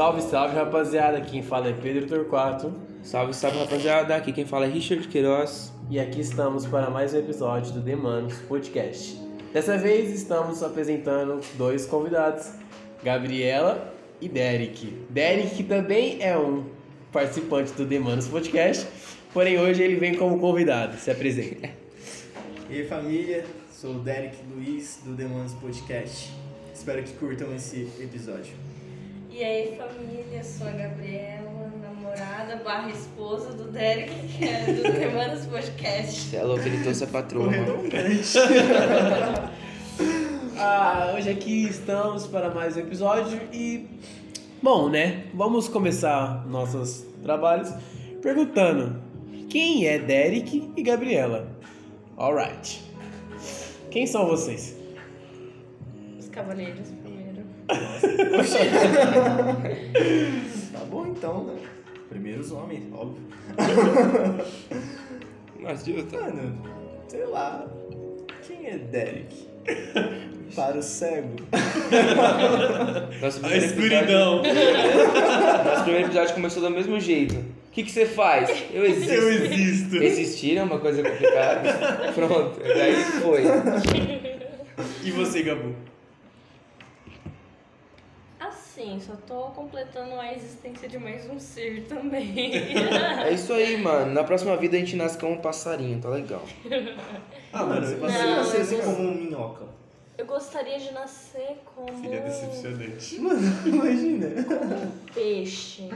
Salve, salve, rapaziada. Quem fala é Pedro Torquato. Salve, salve rapaziada, aqui quem fala é Richard Queiroz. E aqui estamos para mais um episódio do Demanos Podcast. Dessa vez estamos apresentando dois convidados, Gabriela e Derek. Derek que também é um participante do Demanos Podcast, porém hoje ele vem como convidado. Se apresenta. E aí família, sou o Derek Luiz do Demônios Podcast. Espero que curtam esse episódio. E aí, família, sou a Gabriela, namorada barra esposa do Derek, que é do Semanas Podcast. Você é louco, ele trouxe a patroa. Ah, hoje aqui estamos para mais um episódio e bom, né? Vamos começar nossos trabalhos perguntando quem é Derek e Gabriela. Alright. Quem são vocês? Os cavaleiros. Tá bom então, né? Primeiro os homens, óbvio. Mas, Dilton, Mano, sei lá. Quem é Derek? Para o cego. nosso A escuridão. Episódio, nosso primeiro episódio começou do mesmo jeito. O que, que você faz? Eu existo. Eu existo. Existir é uma coisa complicada. Pronto, daí foi. E você, Gabu? Assim, só tô completando a existência de mais um ser também. É isso aí, mano. Na próxima vida a gente nasce como um passarinho, tá legal. Ah, mano, você Não, nasceu eu assim como um minhoca. Eu gostaria de nascer como Filha decepcionante. Mano, imagina. peixe.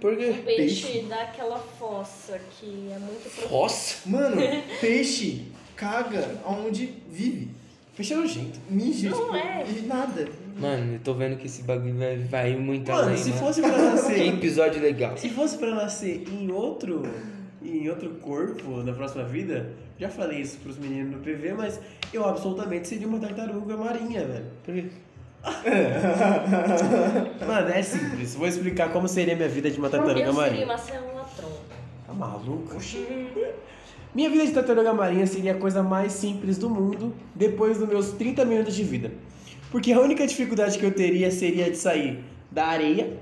Por Um quê? peixe, Peixe? daquela fossa que é muito. Nossa! Mano, peixe caga onde vive. Peixe é nojento. Mija, Não tipo, é. e nada. Mano, eu tô vendo que esse bagulho vai, vai muito Mano, além, se mano. fosse pra Que nascer. episódio legal. Se fosse pra nascer em outro. Em outro corpo na próxima vida, já falei isso pros meninos no PV, mas eu absolutamente seria uma tartaruga marinha, velho. Por quê? Mano, é simples. Vou explicar como seria minha vida de uma Eu tartaruga seria marinha. uma célula-tron. Tá maluco? Minha vida de tartaruga marinha seria a coisa mais simples do mundo depois dos meus 30 minutos de vida. Porque a única dificuldade que eu teria seria de sair da areia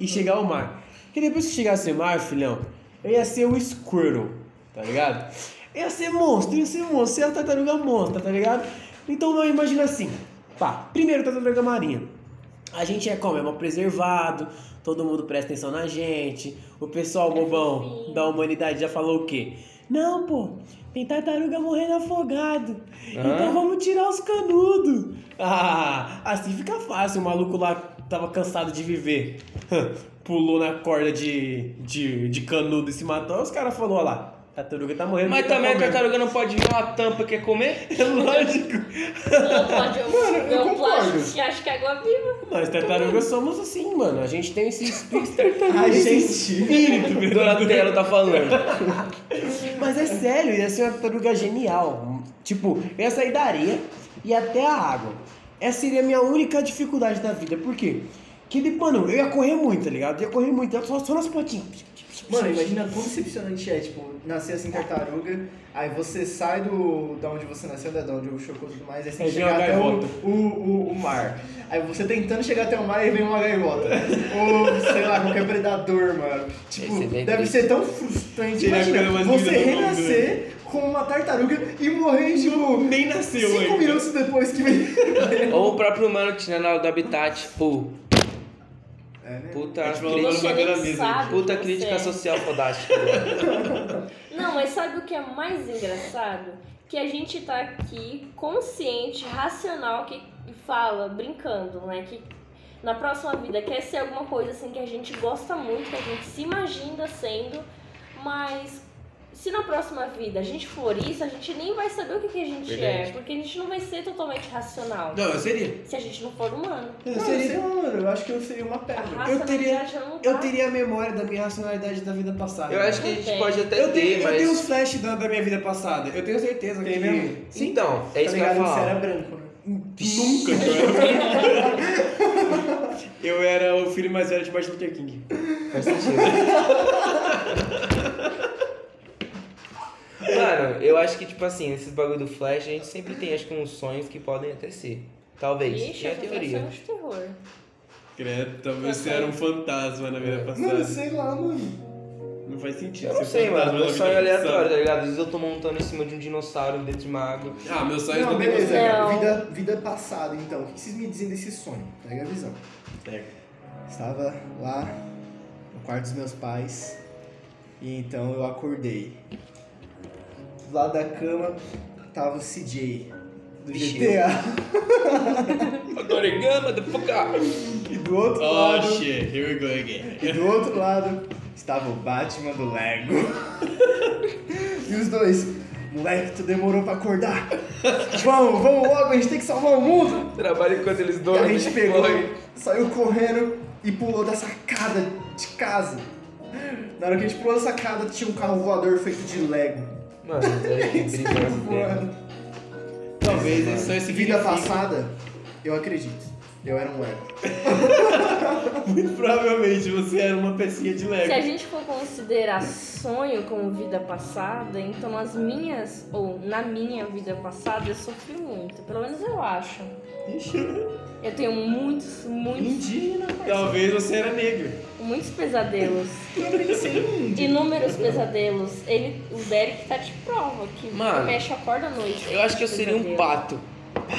e chegar ao mar. Porque depois que chegasse ao mar, filhão, eu ia ser o Squirtle, tá ligado? Eu ia ser monstro, ia ser monstro, ia ser a tartaruga monstra, tá ligado? Então não imagina assim. Pá, primeiro tartaruga marinha. A gente é como? É mal preservado, todo mundo presta atenção na gente. O pessoal bobão da humanidade já falou o quê? Não, pô, tem tartaruga morrendo afogado. Hã? Então vamos tirar os canudos. Ah, assim fica fácil. O maluco lá tava cansado de viver. Pulou na corda de, de, de canudo e se matou. Os caras falaram, lá, tartaruga tá morrendo. Mas tá também a comendo." tartaruga não pode ver uma tampa que quer comer? É lógico. Não pode eu ver um concordo. plástico que acha que é água viva. Nós tartarugas somos assim, mano. A gente tem esse espírito. A esse gente. espírito, velho. Donatello tá falando. Mas é sério, ia ser uma tartaruga genial. Tipo, eu ia sair da areia e até a água. Essa seria a minha única dificuldade da vida. Por quê? Que, mano, eu ia correr muito, tá ligado? Eu ia correr muito, só, só nas pontinhas. Mano, imagina quão decepcionante é, tipo, nascer assim tartaruga, aí você sai do da onde você nasceu, né, da onde o chocou e tudo mais, aí você uma chegar até o, gaivota. o, o, o mar. Aí você tentando chegar até o mar e vem uma gaivota. Ou, sei lá, qualquer predador, mano. Tipo, é deve triste. ser tão frustrante. Coisa Imagina, você mundo, renascer como uma tartaruga e morrer, tipo, Nem nasceu cinco ainda. minutos depois que vem. Ou o próprio humano tirando ela do habitat. Pô, É, né? puta, gente falou crítica, puta crítica é. social fodástica. Não, mas sabe o que é mais engraçado? Que a gente tá aqui consciente, racional, que fala, brincando, né? Que na próxima vida quer ser alguma coisa assim que a gente gosta muito, que a gente se imagina sendo, mas se na próxima vida a gente for isso, a gente nem vai saber o que, que a gente Verdade. é, porque a gente não vai ser totalmente racional. Não, eu seria. Se a gente não for humano. Eu sei seria. lá, mano, eu acho que eu seria uma A pedra. raça Eu não teria- não Eu teria a memória da minha racionalidade da vida passada. Eu acho que a gente Tem. pode até Eu tenho, ter, eu tenho uns mas. flashes da, da minha vida passada. Eu tenho certeza Tem que. mesmo? Sim. Então, é isso tá que eu ia ligado que você falar. era branco, né? Nunca, cara. Eu era o filho mais velho de Martin Luther King. Faz sentido. Mano, eu acho que, tipo assim, esses bagulho do Flash, a gente sempre tem, acho que, uns sonhos que podem até ser. Talvez. Ixi, é a teoria. de terror. Credo, talvez você era um fantasma na vida Mano, passada. sei lá, mano. Não faz sentido. Eu não sei, mano. Meu sonho é aleatório, tá ligado? Às vezes eu tô montando em cima de um dinossauro dentro de uma água. Ah, meus sonhos Não, tem beleza, cara. Vida, vida passada, então. O que vocês me dizem desse sonho? Pega a visão. Pega. Estava lá no quarto dos meus pais e então eu acordei. Do lado da cama tava o CJ do. GTA. Origama, the fuck up. E do outro Oh lado. shit, here we go again. E do outro lado estava o Batman do Lego. e os dois, moleque, tu demorou pra acordar. Vamos, vamos logo, a gente tem que salvar o mundo. Trabalha enquanto eles E a dormem. gente pegou, Corre. saiu correndo e pulou da sacada de casa. Na hora que a gente pulou da sacada, tinha um carro voador feito de Lego. Mano, é. Talvez isso só esse Vida passada, eu acredito. Eu era um Lego. Muito provavelmente você era uma pecinha de Se a Lego. gente for considerar sonho como vida passada, então nas minhas, ou na minha vida passada, eu sofri muito. Pelo menos eu acho. Eu tenho muitos, muitos, Indígena, Talvez você era negro. muitos pesadelos. Eu pensei em índio. Inúmeros pesadelos. Ele, o Derek tá de prova que Mano, mexe acorda à noite. Eu acho que eu seria um pato.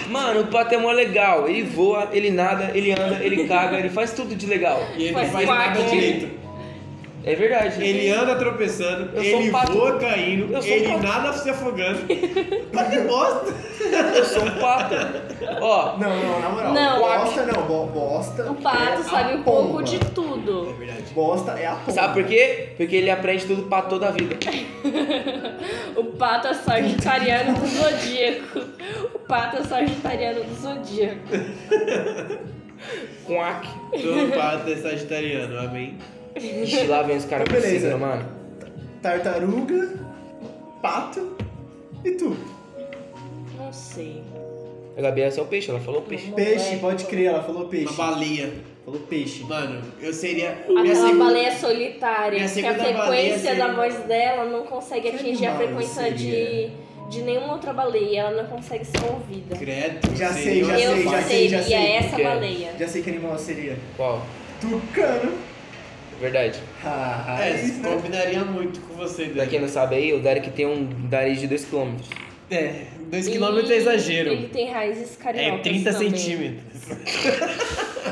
Mano, o pato é mó legal. Ele voa, ele nada, ele anda, ele caga, ele faz tudo de legal. E ele Faz não faz nada direito. É verdade. Ele anda tropeçando, Eu sou um ele pato. voa caindo, um ele pato. nada se afogando. Mas que bosta! Eu sou um pato. Ó, Não, não, na moral. Não. Bosta não, bo- bosta. O pato é sabe um pouco de tudo. verdade. Bosta é a pomba. sabe por quê? Porque ele aprende tudo pra toda a vida. O pato é sagitariano do zodíaco. O pato é sagitariano do zodíaco. Quack. Todo pato é sagitariano, amém? Ixi, lá vem os caras Então, com beleza. signo, mano. Tartaruga, pato e tu. Não sei. A Gabi é seu peixe, ela falou peixe. Peixe, pode crer, ela falou peixe. Uma baleia. Falou peixe. Mano, eu seria. Aquela segunda- baleia solitária, minha que a frequência seria- da voz dela não consegue Que atingir a frequência de, seria? de nenhuma outra baleia, ela não consegue ser ouvida. Credo. Já sei, já Eu sei, já sei, seria já sei. essa Que é? baleia. Já sei que animal seria. Qual? Tucano. Verdade. Ah, É, isso, né? combinaria muito com você, Pra Derek. quem não sabe aí, o Derek tem um nariz de 2km. É, 2 E km é exagero. Ele tem raízes cariocas É 30 também. centímetros.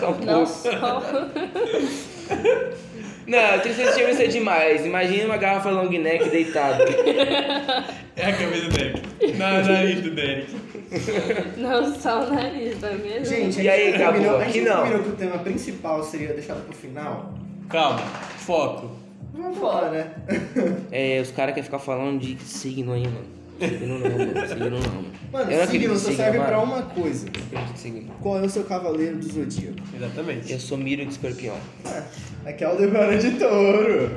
Não só. Não, 30 centímetros é demais. Imagina uma garrafa long neck deitada. É a cabeça do Derek. Na nariz do Derek. Não só o nariz, não é mesmo? Gente, E a aí, gente Gabo, combinou, a aqui gente não. combinou que o tema principal seria deixado pro final. Calma, foco. Vamos falar, né? É, os caras querem ficar falando de signo aí, mano. Signo não, mano. Signo não, mano. Mano, Eu não signo acredito em só signo, serve mano. pra uma coisa. Eu acredito em signo. Qual é o seu cavaleiro do zodíaco? Exatamente. Eu sou miro de escorpião. Aqui é o Aldebaran de touro.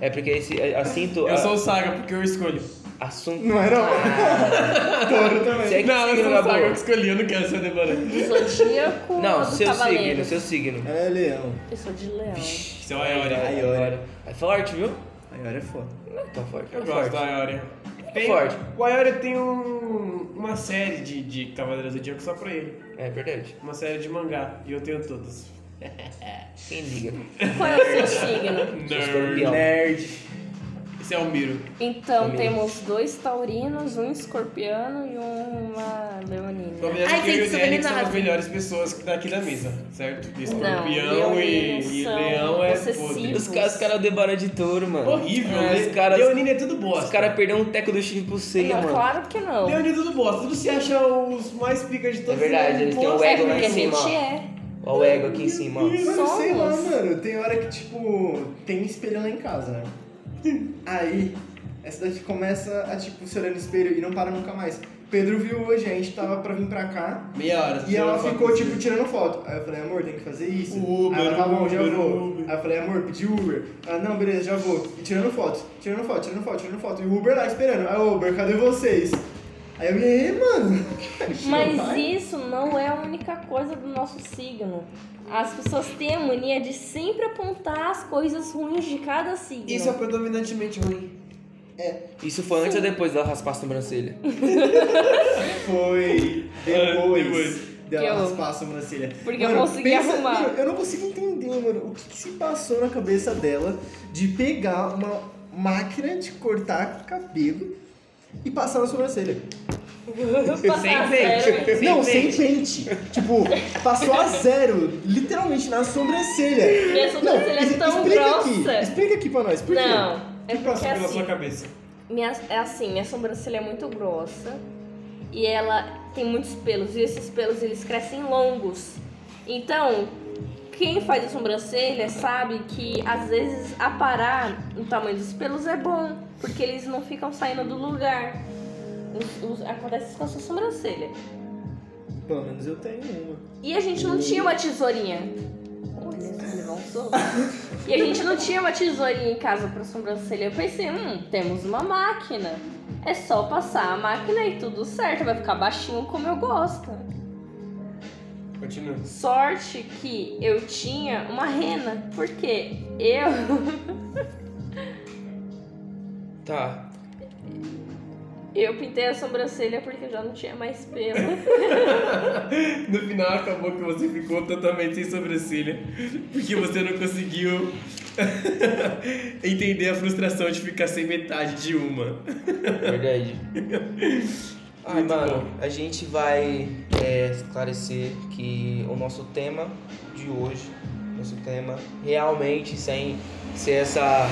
É porque esse assunto. Eu sou o Saga porque eu escolho. Assunto. Não é não? Ah, touro também. é que Não, eu signo, sou o Saga, eu escolhi, eu não quero ser o Deborah. Do zodíaco ou Não, do seu cavaleiro? signo, seu signo. Ela é leão. Eu sou de leão. Seu Ayoria. Ai, Aí, olha. É forte, viu? A Yara é foda. Não é tão forte. Eu é gosto forte. do Ayoria. Tem, Forte. O Ayoria tem um, uma série de, de Cavaleiros do Zodíaco só pra ele. É verdade. Uma série de mangá. E eu tenho todos. Quem liga? Qual é o seu signo? Escorpião. Nerd. Esse é o Miro. Então Família. temos dois taurinos, um escorpiano e uma leonina. Combinado Ai, que eu e o feitiço Derek são as melhores pessoas daqui da mesa, certo? Escorpião Não, e, e leão é podre. Os caras cara debaram de touro, mano. Horrível, Ah, né? Os caras Leonino é tudo bosta. os cara perderam um teco do chifre pro seio, Não, mano. claro que não. Leonino é tudo bosta. Tudo se acha os mais pica de todos. É verdade, eles têm o. É ego lá porque em a cima, gente ó. é. Ó o ego aqui em cima. Mano, sei lá, mano. Tem hora que, tipo, tem espelho lá em casa, né? Aí, essa daqui começa a, tipo, se olhar no espelho e não para nunca mais. Pedro viu hoje, a gente tava pra vir pra cá. Meia hora. E ela ficou, tipo, tirando foto. Aí eu falei, amor, tem que fazer isso. Uber, Aí ela, tá bom, já vou. Uber. Aí eu falei, amor, pedi Uber. Ela, não, beleza, já vou. E tirando foto, tirando foto, tirando foto, tirando foto. E o Uber lá esperando. Aí, Uber, cadê vocês? Aí eu, aí, mano? Mas isso não é a única coisa do nosso signo. As pessoas têm a mania de sempre apontar as coisas ruins de cada signo. Isso é predominantemente ruim. Isso foi antes ou depois dela raspar a sobrancelha? Foi Ah, depois. depois. dela eu- raspar a sobrancelha. porque eu consegui arrumar. mano, eu não consigo entender, mano, o que, que se passou na cabeça dela de pegar uma máquina de cortar cabelo e passar na sobrancelha. Sem pente. Sem não, pente. sem pente. tipo, passou a zero, literalmente na sobrancelha. Minha sobrancelha é es- tão explica grossa. aqui, explica aqui pra nós, por quê? Não, O é que passou porque pela assim, sua cabeça? minha, é assim, minha sobrancelha é muito grossa e ela tem muitos pelos e esses pelos eles crescem longos. Então, quem faz a sobrancelha sabe que às vezes aparar o tamanho dos pelos é bom, porque eles não ficam saindo do lugar. Os- os- acontece com a sua sobrancelha. Pelo menos eu tenho uma. E a gente não tinha uma tesourinha. Olha, você levou um soco. E a gente não tinha uma tesourinha em casa pra sobrancelha. Eu pensei, hum, temos uma máquina. É só passar a máquina e tudo certo. Vai ficar baixinho como eu gosto. Continua. Sorte que eu tinha uma rena. Porque eu. Tá. Eu pintei a sobrancelha porque já não tinha mais pelo. No final acabou que você ficou totalmente sem sobrancelha, porque você não conseguiu entender a frustração de ficar sem metade de uma. Verdade. Ai, Muito mano, bom. a gente vai é, esclarecer que o nosso tema de hoje, nosso tema realmente sem ser essa,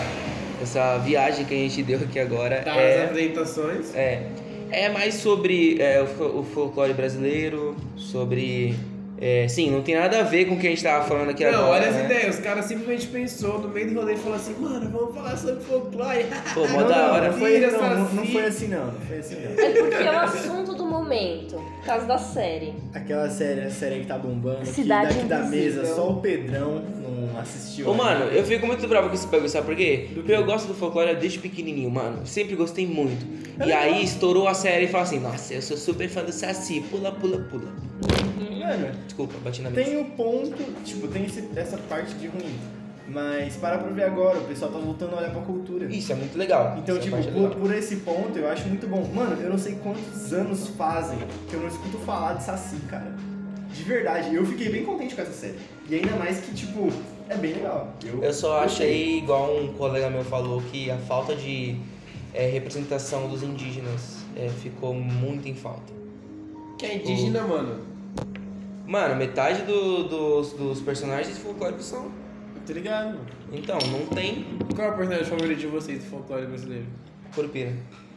essa viagem que a gente deu aqui agora, Das é, apresentações. é, é mais sobre é, o, o folclore brasileiro, sobre. é, sim, não tem nada a ver com o que a gente tava falando aqui Não, agora. olha as né? ideias. Os caras simplesmente pensou no meio do rolê e falou assim, mano, vamos falar sobre folclore. Pô, mó não, da não, hora. não foi, não, não, não foi assim não, não foi assim não. É porque é o assunto do momento. Por causa da série. Aquela série, a série que tá bombando, Cidade que daqui da mesa só o Pedrão não assistiu. Ô, ainda. mano, eu fico muito bravo com esse bagulho, sabe por quê? Porque eu gosto do folclore desde pequenininho, mano. Sempre gostei muito. É e legal. aí estourou a série e falou assim: Nossa, eu sou super fã do Saci, pula, pula, pula. Mano, Desculpa, bati na mesa. tem o ponto, tipo, tem esse- essa parte de ruim. Mas para pra ver agora, o pessoal tá voltando a olhar pra cultura. Isso é muito legal. Então, Essa tipo, é por, por esse ponto, eu acho muito bom. Mano, eu não sei quantos anos fazem que eu não escuto falar de Saci, cara. De verdade, eu fiquei bem contente com essa série. E ainda mais que, tipo, é bem legal. Eu, Eu só gostei. achei, igual um colega meu falou, que a falta de é, representação dos indígenas é, ficou muito em falta. Que é indígena, mano. Mano, metade do- dos, dos personagens folclóricos são. Tá ligado? Então, não tem Qual é o personagem favorito de vocês do folclore brasileiro? Curupira.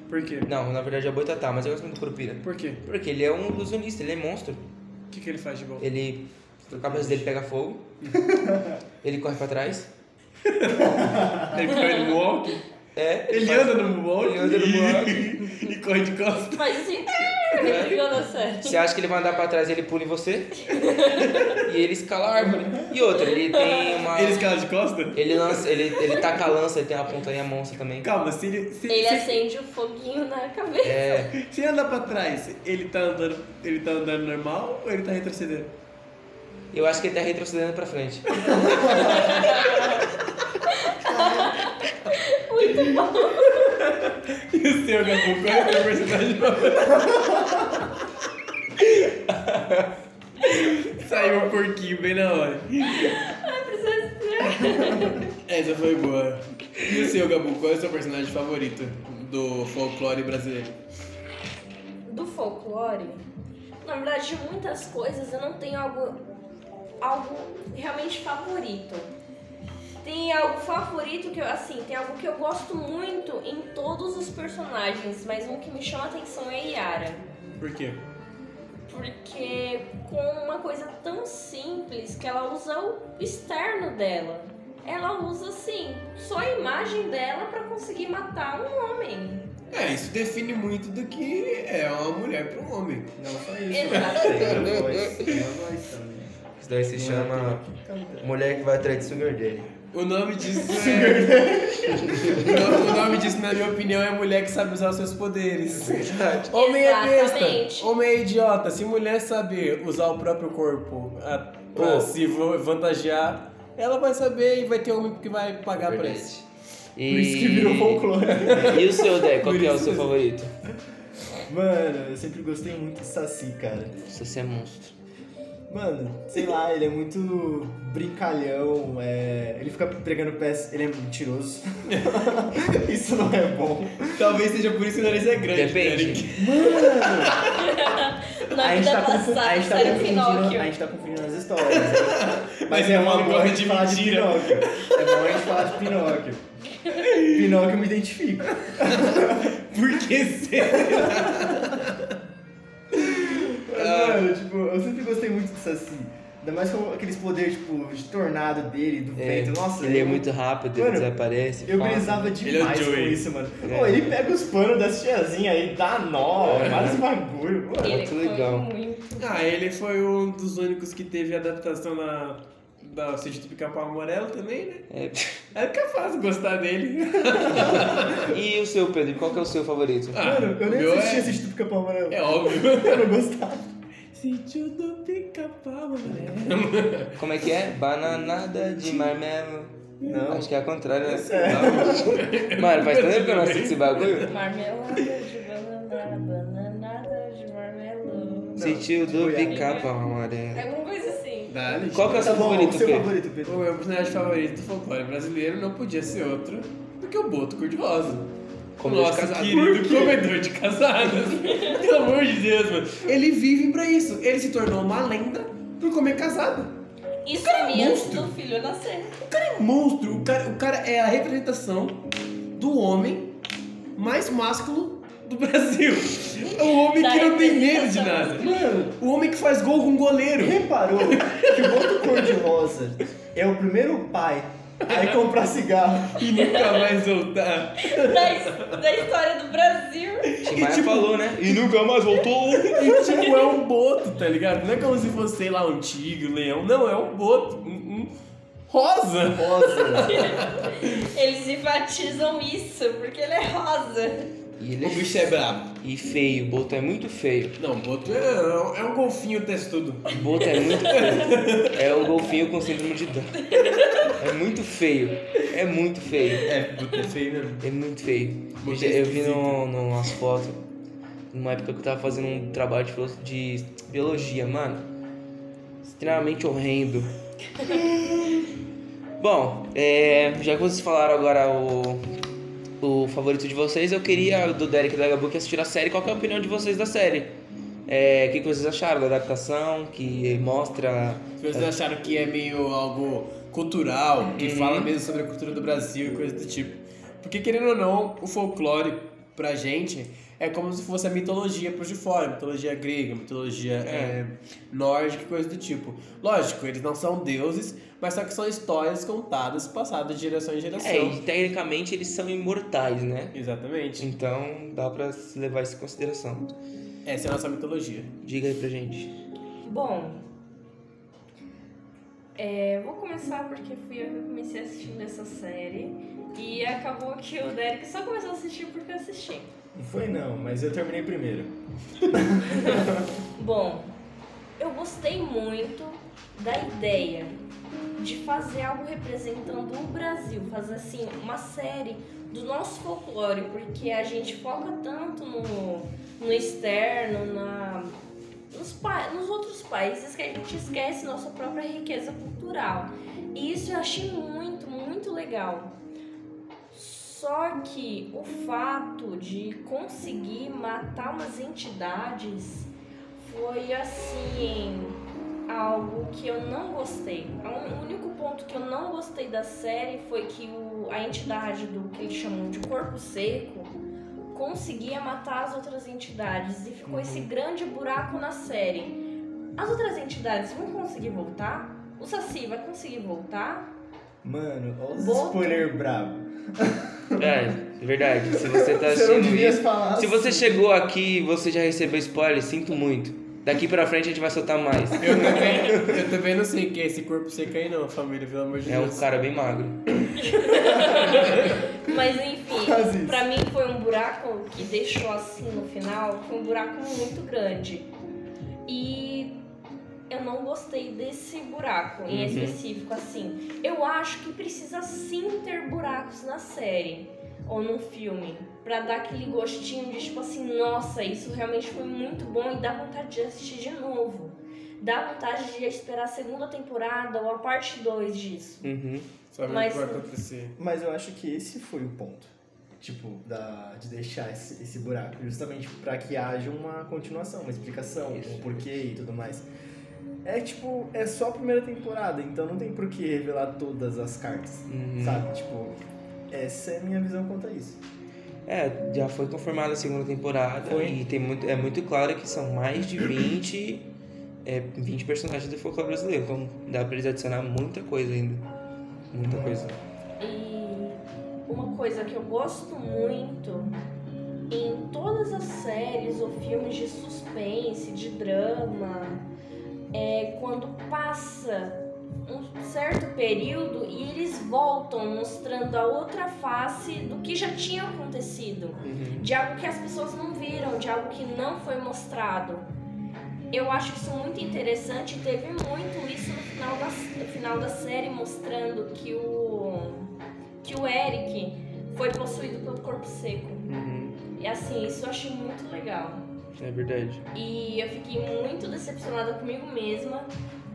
Por quê? Não, na verdade é o Boitatá, mas eu gosto muito do Curupira. Por quê? Porque ele é um ilusionista, ele é monstro. O que, que ele faz de bom? Ele. A cabeça dele pega fogo. ele corre pra trás. Ele corre no walk? É. Ele faz- anda no walk? Ele anda no walk. e corre de costas. Mas assim, série. Você acha que ele vai andar pra trás e ele pula em você? e ele escala a árvore. E outra, ele tem uma. Ele escala de costas? Ele lança, ele, ele taca a lança, ele tem uma pontaria monstra também. Calma, se ele. Se, Ele se, acende o foguinho na cabeça. É. se ele andar pra trás, ele tá andando. Ele tá andando normal ou ele tá retrocedendo? Eu acho que ele tá retrocedendo pra frente. E o seu, Gabu, qual é o seu personagem favorito? Saiu um porquinho bem na hora. Essa foi boa. E o seu, Gabu, qual é o seu personagem favorito do folclore brasileiro? Do folclore, na verdade, de muitas coisas eu não tenho algo, algo realmente favorito. Tem algo favorito que eu, assim, tem algo que eu gosto muito em todos os personagens, mas um que me chama a atenção é a Yara. Por quê? Porque com uma coisa tão simples que ela usa o externo dela. Ela usa assim, só a imagem dela pra conseguir matar um homem. É, isso define muito do que é uma mulher para um homem. Não só isso. Também. Isso daí se é chama. Mulher que vai atrás de Sugar Daddy. O nome disso é. o nome- o nome disso, na minha opinião, é mulher que sabe usar os seus poderes. Homem é besta. Homem é idiota. Se mulher saber usar o próprio corpo a, pra Pô. se vantagear, ela vai saber e vai ter homem que vai pagar pra isso. E... Por isso que virou folclore. E o seu, Dé? Qual é o seu favorito? Mano, eu sempre gostei muito de Saci, cara. Você é monstro. Mano, sei lá, ele é muito brincalhão, é... ele fica pregando peças, ele é mentiroso. Isso não é bom. Talvez seja por isso que o nariz é grande. Depende. Eric. Na a gente vida tá, passada, a gente tá era o confundindo, Pinóquio. a gente tá confundindo as histórias. né? Mas Mas é é uma boa de falar de. Pinóquio. É bom a gente falar de Pinóquio. Pinóquio eu me identifico. Por que será? Muito do Saci. Ainda mais com aqueles poderes, tipo, de tornado dele, do É, vento. Nossa, ele é muito rápido, ele Mano, desaparece. Eu brisava Ele é demais com Joey. isso, mano. É. Pô, ele pega os panos das tiazinhas aí, dá nó, É. vários bagulho. Mano, Ele muito foi legal. muito. Ah, ele foi um dos únicos que teve adaptação na, da Sítio do Pica-Pau Amarelo também, né? É. É capaz de gostar dele. E o seu, Pedro? Qual que é o seu favorito? Ah, Mano, eu nem assisti é- esse do Pica-Pau Amarelo. É óbvio. Eu não gostava. Sítio do Pica-Pau Amarelo. Como é que é? Bananada de marmelo. Não. Acho que é ao contrário, né? É. Mano, faz tanto tempo que eu não assisto esse bagulho. Marmelada de banana, bananada de marmelo. Sentiu do Goiás. pica-pau amarelo. Alguma coisa assim. Dale, Qual que é o Tá seu bom, favorito, o seu Pedro? favorito, O meu personagem favorito do folclore brasileiro não podia ser outro do que o Boto Cor-de-Rosa. Comedor de Nosso casado. querido comedor de casadas. Pelo amor de Deus, mano. Ele vive pra isso. Ele se tornou uma lenda por comer casado. Isso Cara, é antes monstro. do filho nascer. O cara é monstro. O cara, o cara é a representação do homem mais másculo do Brasil. É o homem Da que não tem medo de nada. Mano, O homem que faz gol com goleiro. reparou que o Boto Cor-de-Rosa é o primeiro pai a ir comprar cigarro. E nunca mais voltar. Da, da história do Brasil. Tim Maia tipo- falou, né? E nunca mais voltou. E tipo, é um boto, tá ligado? Não é como se fosse, sei lá, um tigre, um leão. Não, é um boto. Um, um rosa. Rosa. Eles enfatizam isso, porque ele é rosa. E ele O bicho é brabo. E feio, o Boto é muito feio. Não, boto é, é um golfinho testudo. O Boto é muito feio. É um golfinho com síndrome de Down. É muito feio. É muito feio. É, é feio mesmo. É muito feio. Eu, já- eu vi no, no, umas fotos, numa época que eu tava fazendo um trabalho de, de biologia, mano. Extremamente horrendo. Bom, é, já que vocês falaram agora o, o favorito de vocês, eu queria, do Derek e que assistiram a série, qual que é a opinião de vocês da série? É, o que, que vocês acharam da adaptação, que mostra... Vocês acharam que é meio algo cultural, que Uhum. fala mesmo sobre a cultura do Brasil e coisa do tipo. Porque, querendo ou não, o folclore pra gente é como se fosse a mitologia por de fora, mitologia grega, mitologia é, nórdica e coisa do tipo. Lógico, eles não são deuses, mas só que são histórias contadas, passadas de geração em geração. É, e tecnicamente eles são imortais, né? Exatamente. Então dá pra se levar isso em consideração. Essa é a nossa mitologia. Diga aí pra gente. Bom, é, vou começar porque fui eu que comecei assistindo essa série. E acabou que o Derek só começou a assistir porque eu assisti. Não foi não, mas eu terminei primeiro. Bom, eu gostei muito da ideia de fazer algo representando o Brasil, fazer assim uma série do nosso folclore, porque a gente foca tanto no, no externo, na, nos, nos outros países que a gente esquece nossa própria riqueza cultural. E isso eu achei muito, muito legal. Só que o fato de conseguir matar umas entidades foi assim algo que eu não gostei. O único ponto que eu não gostei da série foi que o, a entidade do que eles chamam de corpo seco conseguia matar as outras entidades e ficou esse grande buraco na série. As outras entidades vão conseguir voltar? O Saci vai conseguir voltar? Mano, olha os Boto. spoiler brabo. É, é verdade. Se você tá Você não assistindo devia isso. falar Se você assim. chegou aqui e você já recebeu spoiler, sinto muito. Daqui pra frente a gente vai soltar mais. Eu também, eu também não sei o que é esse corpo seco aí não, família, pelo amor de É um Deus. cara bem magro. Mas enfim, Quase isso. pra mim foi um buraco que deixou assim no final, foi um buraco muito grande. E eu não gostei desse buraco em Uhum. específico, assim. Eu acho que precisa sim ter buracos na série ou no filme. Pra dar aquele gostinho de tipo assim, nossa, isso realmente foi muito bom e dá vontade de assistir de novo. dá vontade de esperar a segunda temporada ou a parte 2 disso. Uhum. Sabe o Mas- que vai acontecer. Mas eu acho que esse foi o ponto. Tipo, da, de deixar esse, esse buraco. Justamente pra que haja uma continuação, uma explicação, Isso. um porquê e tudo mais. É tipo, é só a primeira temporada, então não tem por que revelar todas as cartas. Uhum. Sabe? Tipo, essa é a minha visão quanto a isso. É, já foi confirmada a segunda temporada Foi. e tem muito, é muito claro que são mais de 20, é, 20 personagens do folclore brasileiro. Então dá pra eles adicionar muita coisa ainda. Muita coisa. Uma coisa que eu gosto muito em todas as séries ou filmes de suspense, de drama, é quando passa um certo período e eles voltam mostrando a outra face do que já tinha acontecido. Uhum. de algo que as pessoas não viram, de algo que não foi mostrado. Eu acho isso muito interessante e teve muito isso no final da, no final da série, mostrando que o, que o Eric foi possuído pelo corpo seco. Uhum. E assim, isso eu achei muito legal. É verdade. E eu fiquei muito decepcionada comigo mesma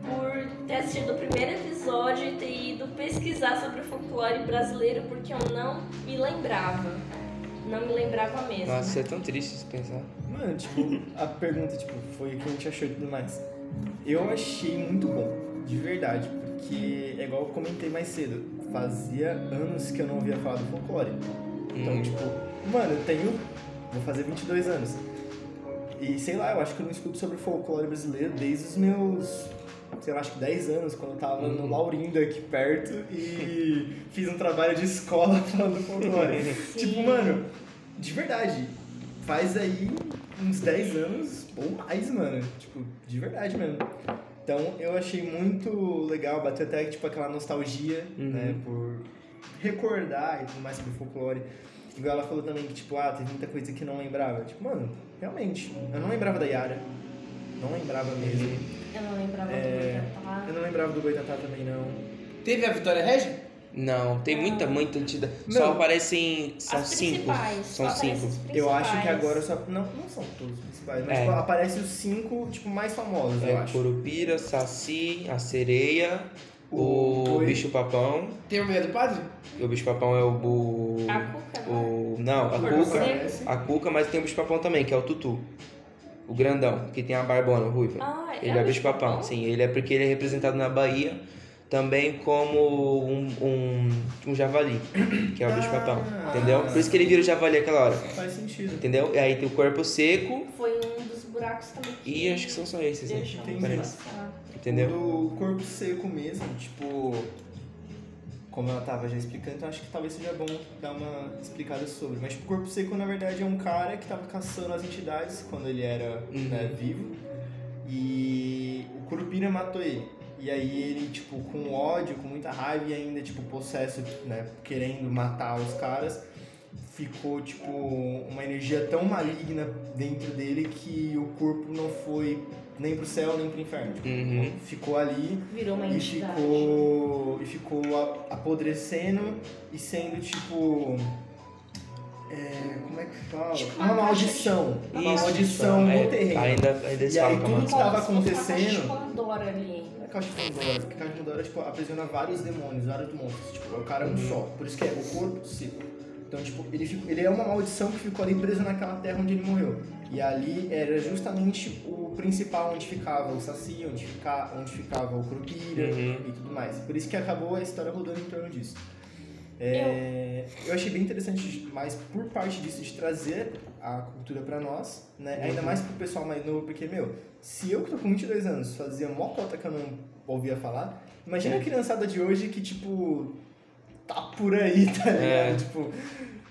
por ter assistido o primeiro episódio e ter ido pesquisar sobre o folclore brasileiro porque eu não me lembrava. Não me lembrava mesmo. Nossa, é tão triste se pensar. Mano, tipo, a pergunta, tipo, foi o que a gente achou e tudo mais. Eu achei muito bom, de verdade, porque é igual eu comentei mais cedo, fazia anos que eu não ouvia falar do folclore. Então, Uhum. tipo, mano, eu tenho. Vou fazer 22 anos. E sei lá, eu acho que eu não escuto sobre folclore brasileiro desde os meus. Sei lá, acho que 10 anos, quando eu tava no Uhum. Laurindo aqui perto e fiz um trabalho de escola falando do folclore. Tipo, mano, de verdade, faz aí uns 10 anos ou mais, mano. Tipo, de verdade mesmo. Então eu achei muito legal, bateu até tipo aquela nostalgia, Uhum. né, por recordar e tudo mais sobre o folclore. Igual ela falou também que, tipo, ah, teve muita coisa que não lembrava. Tipo, mano, realmente, eu não lembrava da Yara. Não lembrava mesmo. Eu não lembrava É, do Boitatá. Eu não lembrava do Boitatá também, não. Teve a Vitória Regia? Não, tem muita, muita entidade. Não. Só aparecem. São As cinco. São só aparecem cinco. os Eu acho que agora só. Não, não são todos os principais, mas É. tipo, aparece os cinco, tipo, mais famosos, eu É, acho. Curupira, Saci, a sereia, O o, boi. bicho-papão. Tem o meia do padre? O bicho-papão é o. bu- A Cuca, né? o não, a Cuca cuca. aparece. A cuca, mas tem o bicho-papão também, que é o tutu. O grandão, que tem a barbona ruiva. Ah, Ele é, bicho-papão, sim. Ele é porque ele é representado na Bahia também como um, um, um javali, que é o bicho-papão. Ah. Entendeu? Por isso que ele vira o javali aquela hora. Faz sentido. Entendeu? E aí tem o corpo seco Foi um dos buracos também. que e acho que são só esses, né? Parece. Entendeu? Do corpo seco mesmo, tipo. Como ela tava já explicando, então acho que talvez seja bom dar uma explicada sobre. Mas tipo, o corpo seco, na verdade, é um cara que tava caçando as entidades quando ele era Uhum. né, vivo. E o Curupira matou ele. E aí ele, tipo, com ódio, com muita raiva e ainda, tipo, possesso, né, querendo matar os caras, ficou, tipo, uma energia tão maligna dentro dele que o corpo não foi nem pro céu nem pro inferno. Uhum. Ficou ali Virou uma e entidade. ficou, e ficou apodrecendo e sendo, tipo... é, como é que fala? Tipo uma uma maldição. Uma Isso, maldição é, no terreno. Ainda, ainda E aí é tudo uma que tava Como se fosse uma acontecendo- caixa de Pandora ali. Não é caixa de Pandora, porque caixa de Pandora tipo, aprisiona vários demônios, vários monstros. Tipo, o cara é um Uhum. só. Por isso que é o corpo seco. Então, tipo, ele, ficou, ele é uma maldição que ficou ali preso naquela terra onde ele morreu. E ali era justamente o principal onde ficava o Saci, onde, fica, onde ficava o Curupira Uhum. e tudo mais. Por isso que acabou a história rodando em torno disso. É, eu achei bem interessante, mas por parte disso, de trazer a cultura pra nós, né? Ainda mais pro pessoal mais novo, porque, meu, se eu que tô com 22 anos fazia mó cota que eu não ouvia falar, imagina a criançada de hoje que, tipo, tá por aí, tá ligado? É. Tipo,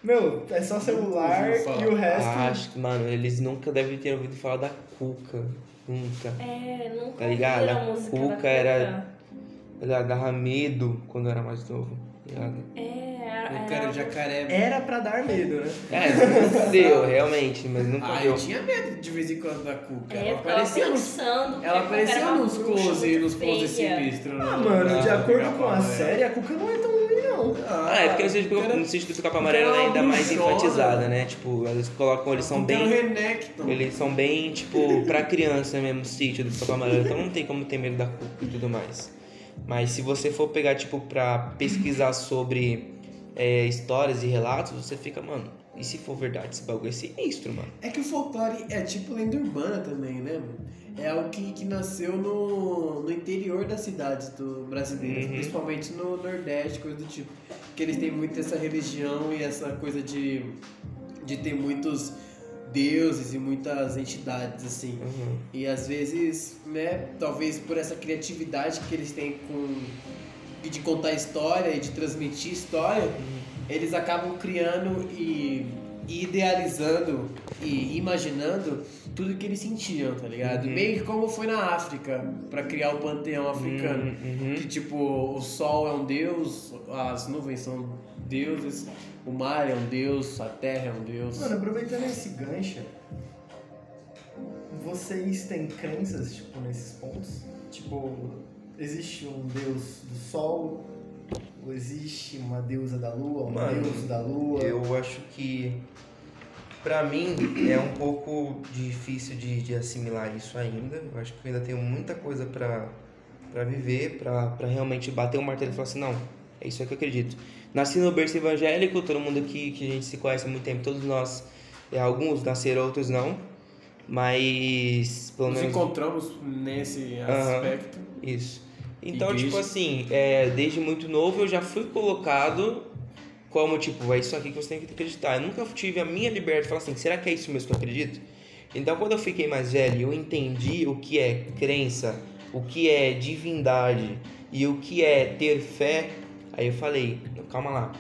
meu, é só celular e o resto. Ah, acho que, mano, eles nunca devem ter ouvido falar da Cuca. Nunca. É, nunca Tá ligado? A a música Cuca da era- Ele agarra medo quando eu era mais novo. Ligado? É, era, quero era- jacaré. Era pra dar medo, né? É, não deu, realmente, mas nunca Ah, deu. eu tinha medo de vez em quando da Cuca. É, ela aparecia nos, ela a Cuca aparecia nos close, nos close sinistros. Ah, no- mano, de no acordo com a né? série, a Cuca não é tão ruim, não. Ah, é porque no sentido, Era- no do Pica-Pau Amarelo ela é ainda mais enfatizada, né? Tipo, eles colocam, eles são bem... Renekton. Eles são bem, tipo, pra criança mesmo, o sítio do Pica-Pau Amarelo. Então não tem como ter medo da culpa e tudo mais. Mas se você for pegar, tipo, pra pesquisar sobre é, histórias e relatos, você fica, mano, e se for verdade esse bagulho é sinistro, mano. É que o folclore é tipo lenda urbana também, né, mano? É algo que, que nasceu no, no interior das cidades do brasileiras, Uhum. principalmente no Nordeste, coisa do tipo. Que eles têm muito essa religião e essa coisa de, de ter muitos deuses e muitas entidades, assim. Uhum. E às vezes, né, talvez por essa criatividade que eles têm com de contar história e de transmitir história, eles acabam criando e e idealizando e imaginando tudo que eles sentiam, tá ligado? Uhum. Meio que como foi na África, pra criar o panteão africano. Uhum. Que tipo, o sol é um deus, as nuvens são deuses, o mar é um deus, a terra é um deus. Mano, aproveitando esse gancho, vocês têm crenças, tipo, nesses pontos? Tipo, existe um deus do sol, ou existe uma deusa da lua, um Mano, deus da lua? Eu acho que pra mim é um pouco difícil de, de assimilar isso ainda. Eu acho que eu ainda tenho muita coisa pra, pra viver, pra, pra realmente bater o martelo e falar assim, não, é isso aí que eu acredito. Nasci no berço evangélico, todo mundo aqui que a gente se conhece há muito tempo, todos nós, é, alguns nasceram, outros não. Mas pelo Nos menos encontramos nesse aspecto. isso. Então, Igreja. tipo assim, é, desde muito novo eu já fui colocado como, tipo, é isso aqui que você tem que acreditar. Eu nunca tive a minha liberdade de falar assim, será que é isso mesmo que eu acredito? Então, quando eu fiquei mais velho, eu entendi o que é crença, o que é divindade e o que é ter fé. Aí eu falei, calma lá,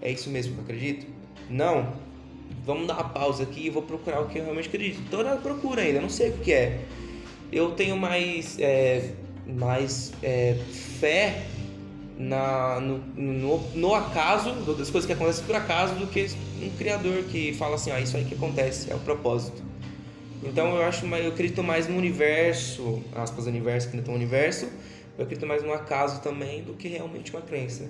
é isso mesmo que eu acredito? Não, vamos dar uma pausa aqui e vou procurar o que eu realmente acredito. Tô na procura ainda, não sei o que é. Eu tenho mais, é, mais é, fé na, no, no, no acaso, das coisas que acontecem por acaso, do que um criador que fala assim, ah, isso aí que acontece, é o propósito. Então eu acho, eu acredito mais no universo, aspas, universo, que não é tão universo, eu acredito mais no acaso também do que realmente uma crença.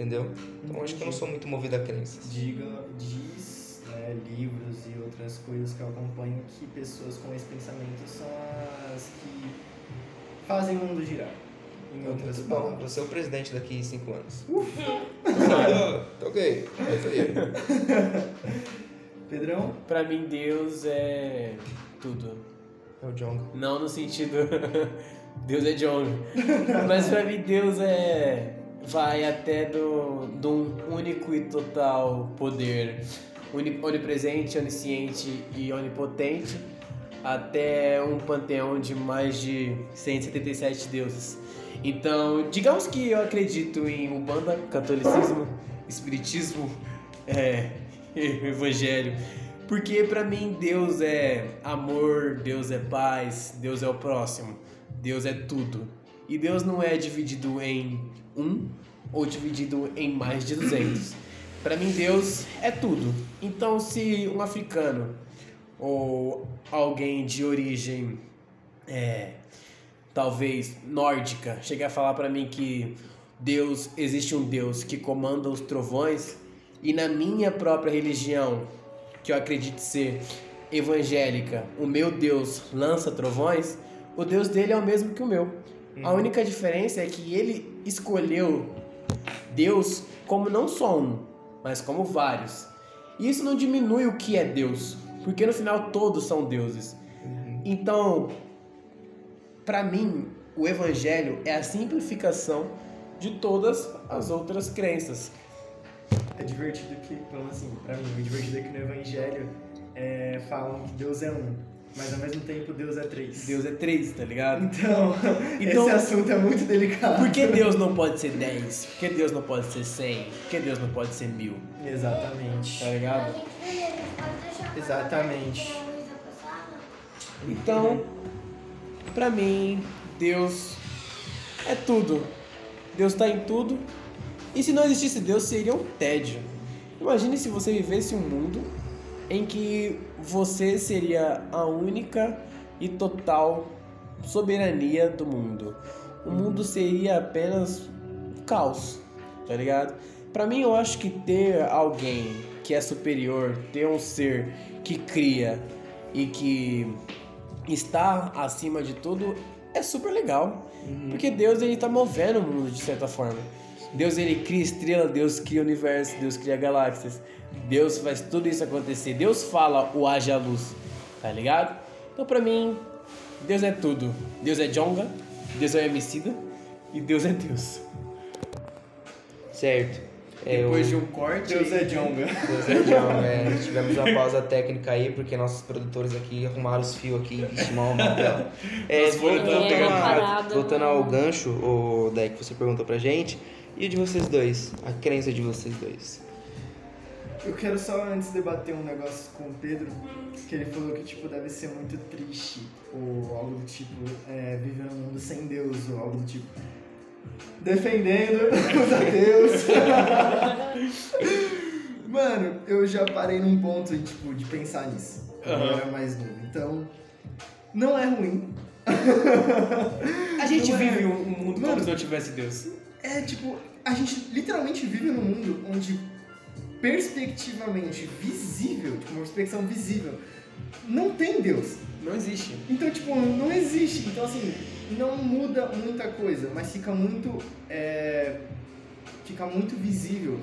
Entendeu? Então acho que eu não sou muito movido a crenças. Diga, diz né, livros e outras coisas que eu acompanho que pessoas com esse pensamento são as que fazem o mundo girar. Em outras Muito bom, palavras. você é o presidente daqui em 5 anos. Tá ok, é isso aí. Pedrão? Pra mim, Deus é tudo. É o Jong. Não no sentido. Deus é John. Mas pra mim, Deus é. Vai até do, de um único e total poder. Onipresente, onisciente e onipotente. Até um panteão de mais de 177 deuses. Então, digamos que eu acredito em Umbanda, catolicismo, espiritismo, é, evangelho. Porque pra mim Deus é amor, Deus é paz, Deus é o próximo, Deus é tudo. E Deus não é dividido em um ou dividido em mais de 200. Pra mim Deus é tudo. Então se um africano ou alguém de origem é, talvez nórdica chegar a falar pra mim que Deus existe um Deus que comanda os trovões e na minha própria religião que eu acredito ser evangélica, o meu Deus lança trovões, o Deus dele é o mesmo que o meu. A única diferença é que ele escolheu Deus como não só um, mas como vários. E isso não diminui o que é Deus, porque no final todos são deuses. Então, para mim, o evangelho é a simplificação de todas as outras crenças. É divertido que, pelo assim, pra mim, o divertido é que no Evangelho é, falam que Deus é um, mas ao mesmo tempo Deus é três. Deus é três, tá ligado? Então, Então- esse assunto é muito delicado. Por que Deus não pode ser 10? Por que Deus não pode ser 100? Por que Deus não pode ser mil? Exatamente. Tá ligado? Exatamente. Então, pra mim, Deus é tudo. Deus tá em tudo. E se não existisse Deus, seria um tédio. Imagine se você vivesse um mundo em que você seria a única e total soberania do mundo. O mundo seria apenas caos, tá ligado? Pra mim, eu acho que ter alguém que é superior, ter um ser que cria e que está acima de tudo é super legal. Porque Deus ele tá movendo o mundo de certa forma. Deus ele cria estrela, Deus cria universo, Deus cria galáxias. Deus faz tudo isso acontecer. Deus fala o haja luz, tá ligado? Então pra mim, Deus é tudo. Deus é Jonga, Deus é Emicida e Deus é Deus. Certo. É, Depois o- de um corte. Deus é Jonga. Deus é John, é, tivemos uma pausa técnica aí, porque nossos produtores aqui arrumaram os fios aqui e chamar uma tela. É, voltando, a- parada, voltando ao gancho, o Deck, que você perguntou pra gente, e o de vocês dois? A crença de vocês dois? Eu quero só antes debater um negócio com o Pedro, que ele falou que tipo deve ser muito triste ou algo do tipo é, viver num mundo sem Deus ou algo do tipo defendendo os ateus. Mano, eu já parei num ponto tipo de pensar nisso. quando Eu era mais novo. Então, não é ruim. A gente Não é- vive um mundo como Mano. se não tivesse Deus. É tipo, a gente literalmente vive num mundo onde perspectivamente visível, tipo, uma perspectiva visível, não tem Deus. Não existe. Então, tipo, não existe. Então, assim, não muda muita coisa, mas fica muito. é, fica muito visível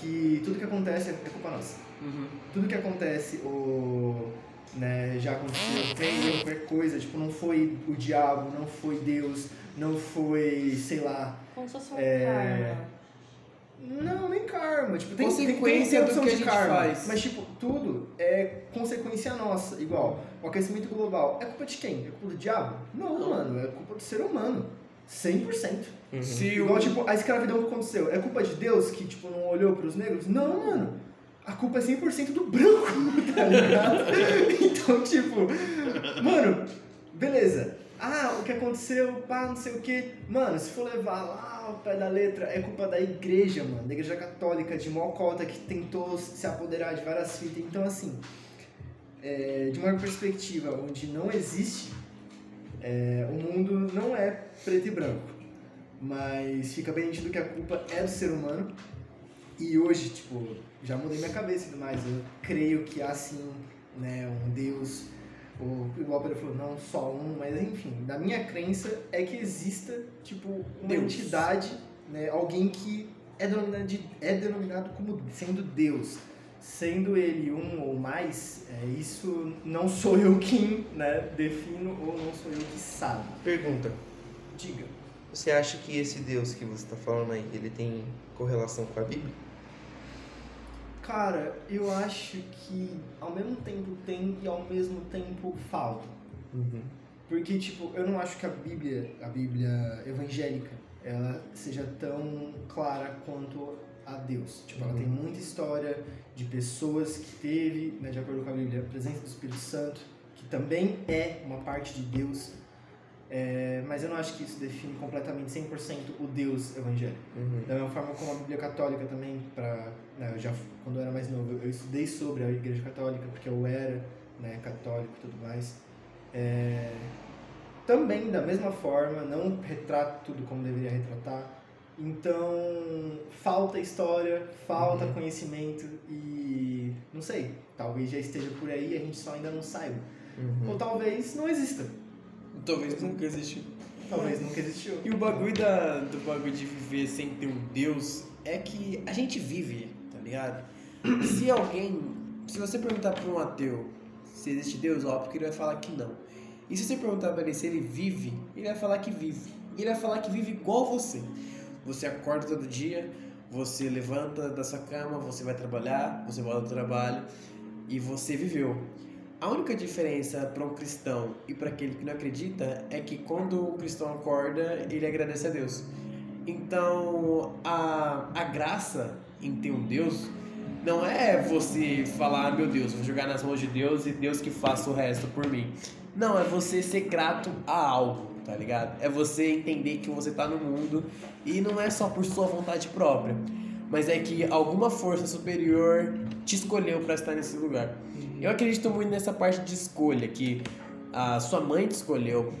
que tudo que acontece é culpa nossa. Uhum. Tudo que acontece, o. Né, já aconteceu, tem qualquer coisa, tipo, não foi o diabo, não foi Deus, não foi, sei lá, Como se fosse um É, karma. Não, nem karma. Tipo, tem, tem, tem, Consequência tem do opção que a de gente karma. faz. Mas, tipo, tudo é consequência nossa. Igual, o aquecimento global. É culpa de quem? É culpa do diabo? Não, Não. mano. É culpa do ser humano. 100%. Uhum. Se Igual, o... tipo, a escravidão que aconteceu. É culpa de Deus que, tipo, não olhou pros negros? Não, mano. A culpa é 100% do branco, tá ligado? então, tipo... Mano, beleza. Ah, o que aconteceu, pá, não sei o que. Mano, se for levar lá ao pé da letra, é culpa da igreja, mano. Da igreja católica, de Mocota, que tentou se apoderar de várias fitas. Então, assim, é, de uma perspectiva onde não existe, é, o mundo não é preto e branco. Mas fica bem nítido que a culpa é do ser humano. E hoje, tipo, já mudei minha cabeça e tudo mais. Eu creio que há sim, né, um Deus, igual o Pedro falou, não só um, mas enfim, da minha crença é que exista, tipo, uma Deus. entidade, né, alguém que é denominado, de- é denominado como sendo Deus. Sendo ele um ou mais, é, isso não sou eu quem né, defino ou não sou eu que sabe. Pergunta. Diga. Você acha que esse Deus que você está falando aí, ele tem correlação com a Bíblia? Cara, eu acho que ao mesmo tempo tem e ao mesmo tempo falta. Uhum. Porque, tipo, eu não acho que a Bíblia, a Bíblia evangélica, ela seja tão clara quanto a Deus. Tipo, ela Uhum. tem muita história de pessoas que teve, né, de acordo com a Bíblia, a presença do Espírito Santo, que também é uma parte de Deus. É, mas eu não acho que isso define completamente 100% o Deus evangélico. Uhum. Da mesma forma como a Bíblia Católica também, pra, né, eu já, quando eu era mais novo, eu estudei sobre a Igreja Católica, porque eu era né, católico e tudo mais. É, também, da mesma forma, não retrata tudo como deveria retratar. Então, falta história, falta Uhum. conhecimento e, não sei, talvez já esteja por aí e a gente só ainda não saiba. Uhum. Ou talvez não exista. Talvez nunca existiu. Talvez nunca existiu. E o bagulho da, do bagulho de viver sem ter um Deus é que a gente vive, tá ligado? Se alguém. Se você perguntar pra um ateu se existe Deus, óbvio que ele vai falar que não. E se você perguntar pra ele se ele vive, ele vai falar que vive. E ele vai falar que vive igual você. Você acorda todo dia, você levanta da sua cama, você vai trabalhar, você volta do trabalho e você viveu. A única diferença para um cristão e para aquele que não acredita é que quando o cristão acorda, ele agradece a Deus. Então, a, a graça em ter um Deus não é você falar, ah, meu Deus, vou jogar nas mãos de Deus e Deus que faça o resto por mim. Não, é você ser grato a algo, tá ligado? É você entender que você tá no mundo e não é só por sua vontade própria, mas é que alguma força superior te escolheu para estar nesse lugar. Eu acredito muito nessa parte de escolha, que a sua mãe te escolheu,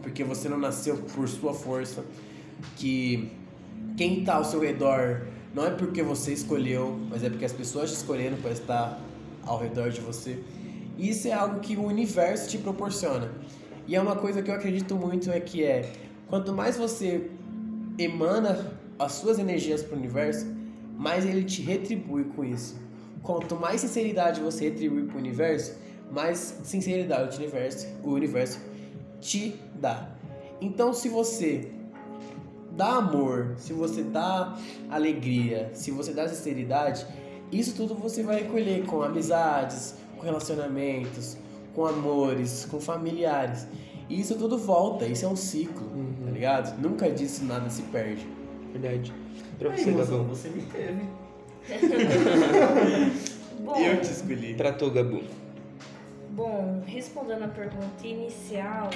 porque você não nasceu por sua força, que quem tá ao seu redor não é porque você escolheu, mas é porque as pessoas te escolheram para estar ao redor de você. Isso é algo que o universo te proporciona. E é uma coisa que eu acredito muito é que é quanto mais você emana as suas energias para o universo, mais ele te retribui com isso. Quanto mais sinceridade você retribui para o universo, mais sinceridade o universo, o universo te dá. Então, se você dá amor, se você dá alegria, se você dá sinceridade, isso tudo você vai recolher com amizades, com relacionamentos, com amores, com familiares. E isso tudo volta, isso é um ciclo, Uhum. tá ligado? Nunca disso nada se perde. Verdade. Pra Aí, você, Gabu. você me teve. Bom, Eu te escolhi. Pra tu, Gabu. bom, respondendo a pergunta inicial,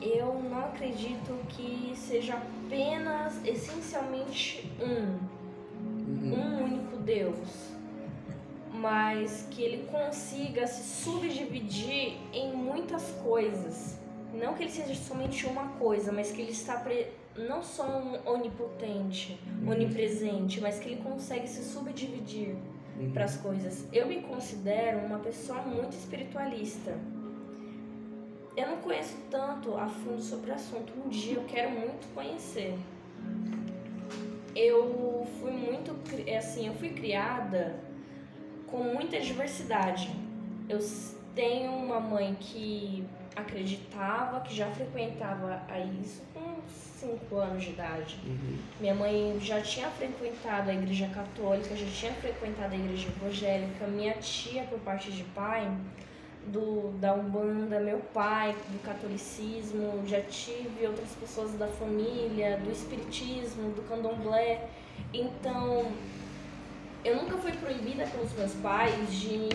eu não acredito que seja apenas, essencialmente, um. Uhum. um único Deus, mas que ele consiga se subdividir em muitas coisas. Não que ele seja somente uma coisa, mas que ele está pre... não só um onipotente, onipresente, mas que ele consegue se subdividir Uhum. para as coisas. Eu me considero uma pessoa muito espiritualista. Eu não conheço tanto a fundo sobre o assunto. Um dia eu quero muito conhecer. Eu fui muito, é assim, eu fui criada com muita diversidade. Eu tenho uma mãe que acreditava, que já frequentava a isso 5 anos de idade. Uhum. Minha mãe já tinha frequentado a igreja católica, já tinha frequentado a igreja evangélica. Minha tia, por parte de pai, do, da Umbanda, meu pai, do catolicismo. Já tive outras pessoas da família, do espiritismo, do candomblé. Então, eu nunca fui proibida pelos meus pais de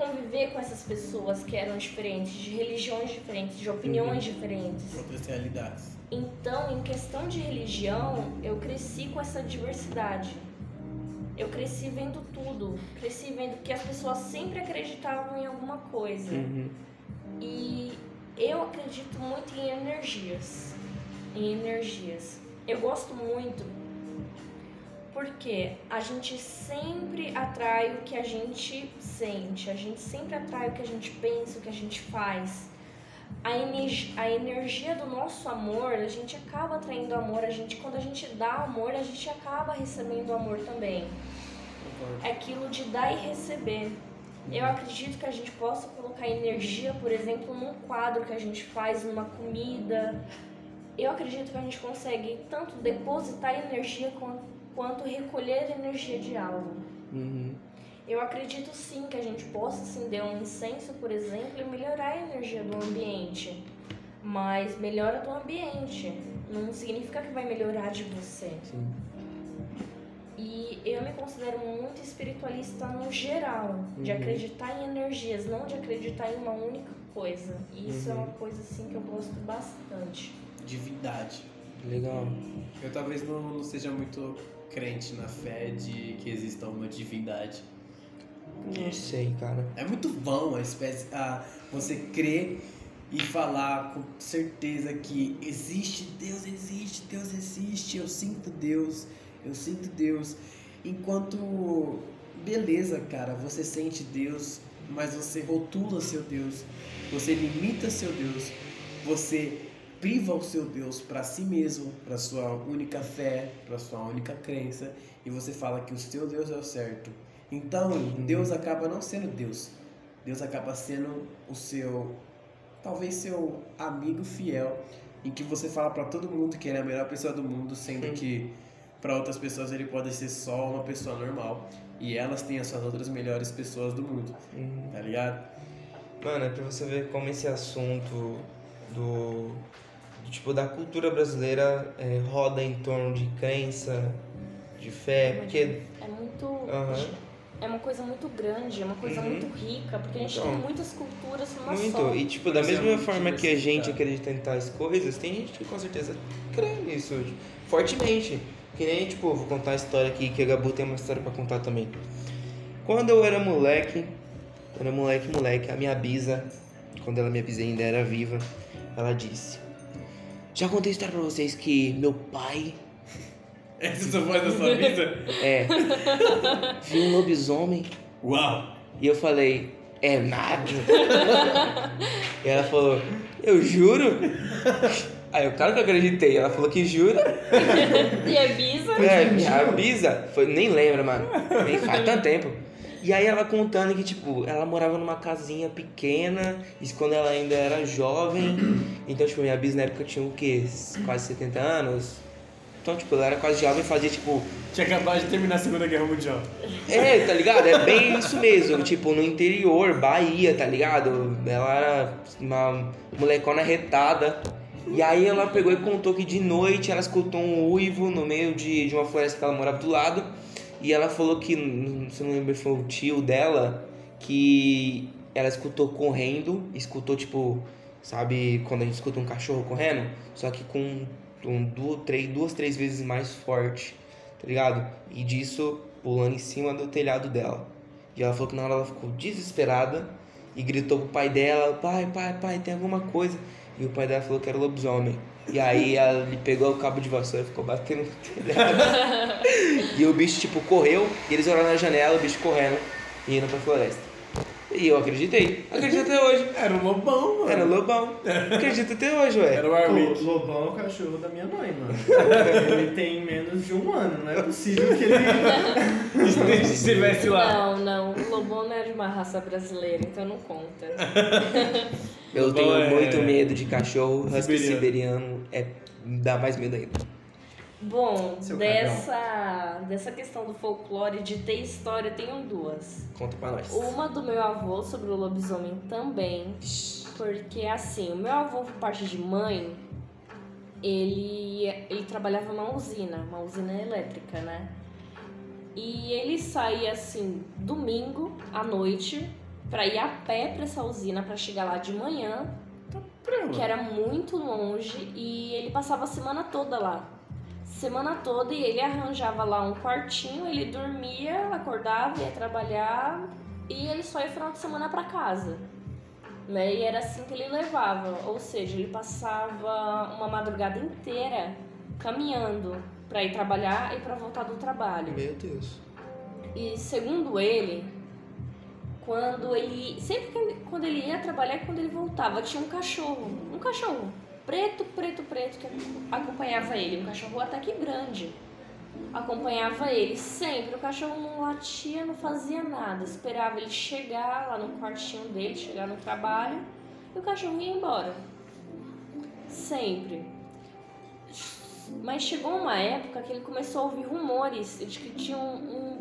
conviver com essas pessoas que eram diferentes, de religiões diferentes, de opiniões diferentes. Outras realidades. Então, em questão de religião, eu cresci com essa diversidade. Eu cresci vendo tudo. Cresci vendo que as pessoas sempre acreditavam em alguma coisa. Uhum. E eu acredito muito em energias. Em energias. Eu gosto muito porque a gente sempre atrai o que a gente sente, a gente sempre atrai o que a gente pensa, o que a gente faz. A, ener- a energia do nosso amor, a gente acaba atraindo amor, a gente quando a gente dá amor, a gente acaba recebendo amor também. É aquilo de dar e receber. Eu acredito que a gente possa colocar energia, por exemplo, num quadro que a gente faz, numa comida. Eu acredito que a gente consegue tanto depositar energia quan- quanto recolher energia de algo. Uhum. Eu acredito sim que a gente possa acender um incenso, por exemplo, e melhorar a energia do ambiente. Mas melhora do ambiente. Não significa que vai melhorar de você. Sim. E eu me considero muito espiritualista no geral, de Uhum. acreditar em energias, não de acreditar em uma única coisa. E isso é Uhum. uma coisa assim que eu gosto bastante. Divindade. Legal. Eu talvez não, não seja muito crente na fé de que exista uma divindade. Não sei, cara. É muito vão a espécie a você crer e falar com certeza que existe Deus existe, Deus existe, eu sinto Deus, eu sinto Deus. Enquanto beleza, cara, você sente Deus, mas você rotula seu Deus, você limita seu Deus, você priva o seu Deus para si mesmo, para sua única fé, para sua única crença, e você fala que o seu Deus é o certo. Então, Deus acaba não sendo Deus. Deus acaba sendo o seu, talvez seu amigo fiel, em que você fala para todo mundo que ele é a melhor pessoa do mundo, sendo Uhum. que para outras pessoas ele pode ser só uma pessoa normal e elas têm as suas outras melhores pessoas do mundo, Uhum. tá ligado? Mano, é pra você ver como esse assunto do tipo da cultura brasileira é, roda em torno de crença, de fé, porque É muito. Aham. É uma coisa muito grande, é uma coisa Uhum. muito rica, porque a gente Então, tem muitas culturas numa muito só. e tipo da é mesma forma que a gente acredita em tais coisas, tem gente que com certeza crê nisso tipo, fortemente. Que nem tipo, vou contar a história aqui que a Gabu tem uma história pra contar também. Quando eu era moleque, eu era moleque, moleque, a minha bisa, quando ela minha bisa ainda era viva, ela disse: Já contei a história pra vocês que meu pai Essa é a voz da sua vida? É. Vi um lobisomem Uau! e eu falei, é nada. e ela falou, eu juro? Aí eu, claro que eu acreditei. Ela falou que jura. E avisa. É, me avisa. Foi, nem lembra, mano. Nem faz tanto tempo. E aí ela contando que, tipo, ela morava numa casinha pequena, isso quando ela ainda era jovem. Então, tipo, minha bis na época tinha o quê? Quase 70 anos. Então, tipo, ela era quase jovem e fazia, tipo, Tinha acabado de terminar a Segunda Guerra Mundial. é, tá ligado? É bem isso mesmo. Tipo, no interior, Bahia, tá ligado? Ela era uma molecona retada. E aí ela pegou e contou que de noite ela escutou um uivo no meio de, de uma floresta que ela morava do lado. E ela falou que, se não lembro, foi o tio dela, que ela escutou correndo, escutou tipo, sabe, quando a gente escuta um cachorro correndo? Só que com, com duas, três, duas, três vezes mais forte, tá ligado? E disso pulando em cima do telhado dela. E ela falou que na hora ela ficou desesperada e gritou pro pai dela, pai, pai, pai, tem alguma coisa. E o pai dela falou que era lobisomem. E aí ela ele pegou o cabo de vassoura e ficou batendo no telhado. e o bicho, tipo, correu, e eles olharam na janela, o bicho correndo e indo pra floresta. E eu acreditei. Acredito até hoje. Era um lobão, mano. Era lobão. Acredito até hoje, ué. Era o Armit. o Lobão é o cachorro da minha mãe, mano. ele tem menos de um ano, não é possível que ele. Se estivesse lá. Não, não. O Lobão não é de uma raça brasileira, então não conta. Eu tenho é- muito medo de cachorro, husky Siberiano. siberiano. É, dá mais medo ainda. Bom, Seu dessa, dessa questão do folclore de ter história, eu tenho duas. Conta pra nós. Uma do meu avô sobre o lobisomem também. Porque assim, o meu avô, por parte de mãe, ele, ele trabalhava numa usina, uma usina elétrica, né? E ele saía assim, domingo à noite, pra ir a pé pra essa usina, pra chegar lá de manhã, que era muito longe, e ele passava a semana toda lá. Semana toda e ele arranjava lá um quartinho, ele dormia, acordava, ia trabalhar e ele só ia final de semana pra casa. Né? E era assim que ele levava, ou seja, ele passava uma madrugada inteira caminhando pra ir trabalhar e pra voltar do trabalho. Meu Deus. E segundo ele, quando ele. Sempre que quando ele ia trabalhar e quando ele voltava, tinha um cachorro. Um cachorro preto, preto, preto, que acompanhava ele. Um cachorro até que grande. Acompanhava ele sempre. O cachorro não latia, não fazia nada. Esperava ele chegar lá no quartinho dele, chegar no trabalho, e o cachorro ia embora. Sempre. Mas chegou uma época que ele começou a ouvir rumores de que tinha um, um-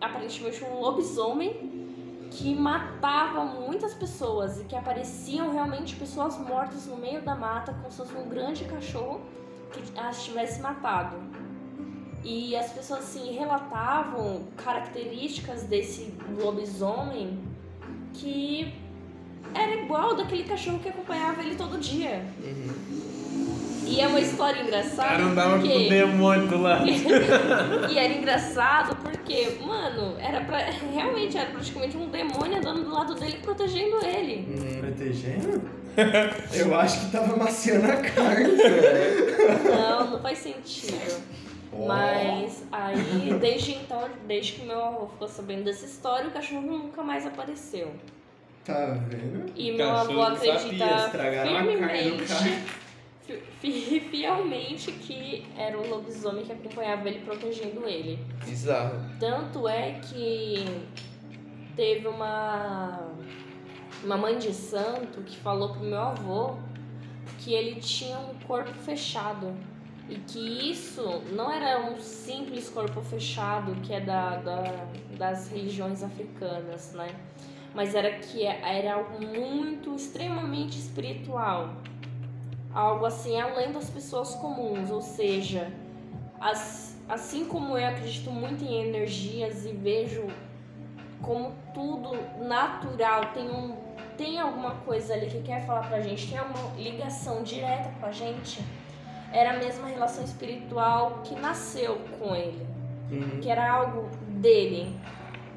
aparentemente um lobisomem que matava muitas pessoas e que apareciam realmente pessoas mortas no meio da mata como se fosse um grande cachorro que as tivesse matado. E as pessoas assim relatavam características desse lobisomem que era igual daquele cachorro que acompanhava ele todo dia. E é uma história engraçada cara andava com porque o demônio do lado. e era engraçado porque, mano, era pra, realmente era praticamente um demônio andando do lado dele protegendo ele. Protegendo? Eu acho que tava maciando a carne. Não, não faz sentido. Mas aí, desde então, desde que meu avô ficou sabendo dessa história, o cachorro nunca mais apareceu. Tá vendo? E meu Cachorro avô acredita estragaram a carne do firmemente, fielmente que era o lobisomem que acompanhava ele protegendo ele. Bizarro. Tanto é que teve uma, uma mãe de santo que falou pro meu avô que ele tinha um corpo fechado. E que isso não era um simples corpo fechado que é da, da- das religiões africanas, né? Mas era que era algo muito, extremamente espiritual. Algo assim, além das pessoas comuns, ou seja, as, assim como eu acredito muito em energias e vejo como tudo natural tem um tem alguma coisa ali que quer falar pra gente, tem uma ligação direta com a gente, era a mesma relação espiritual que nasceu com ele, Uhum. que era algo dele.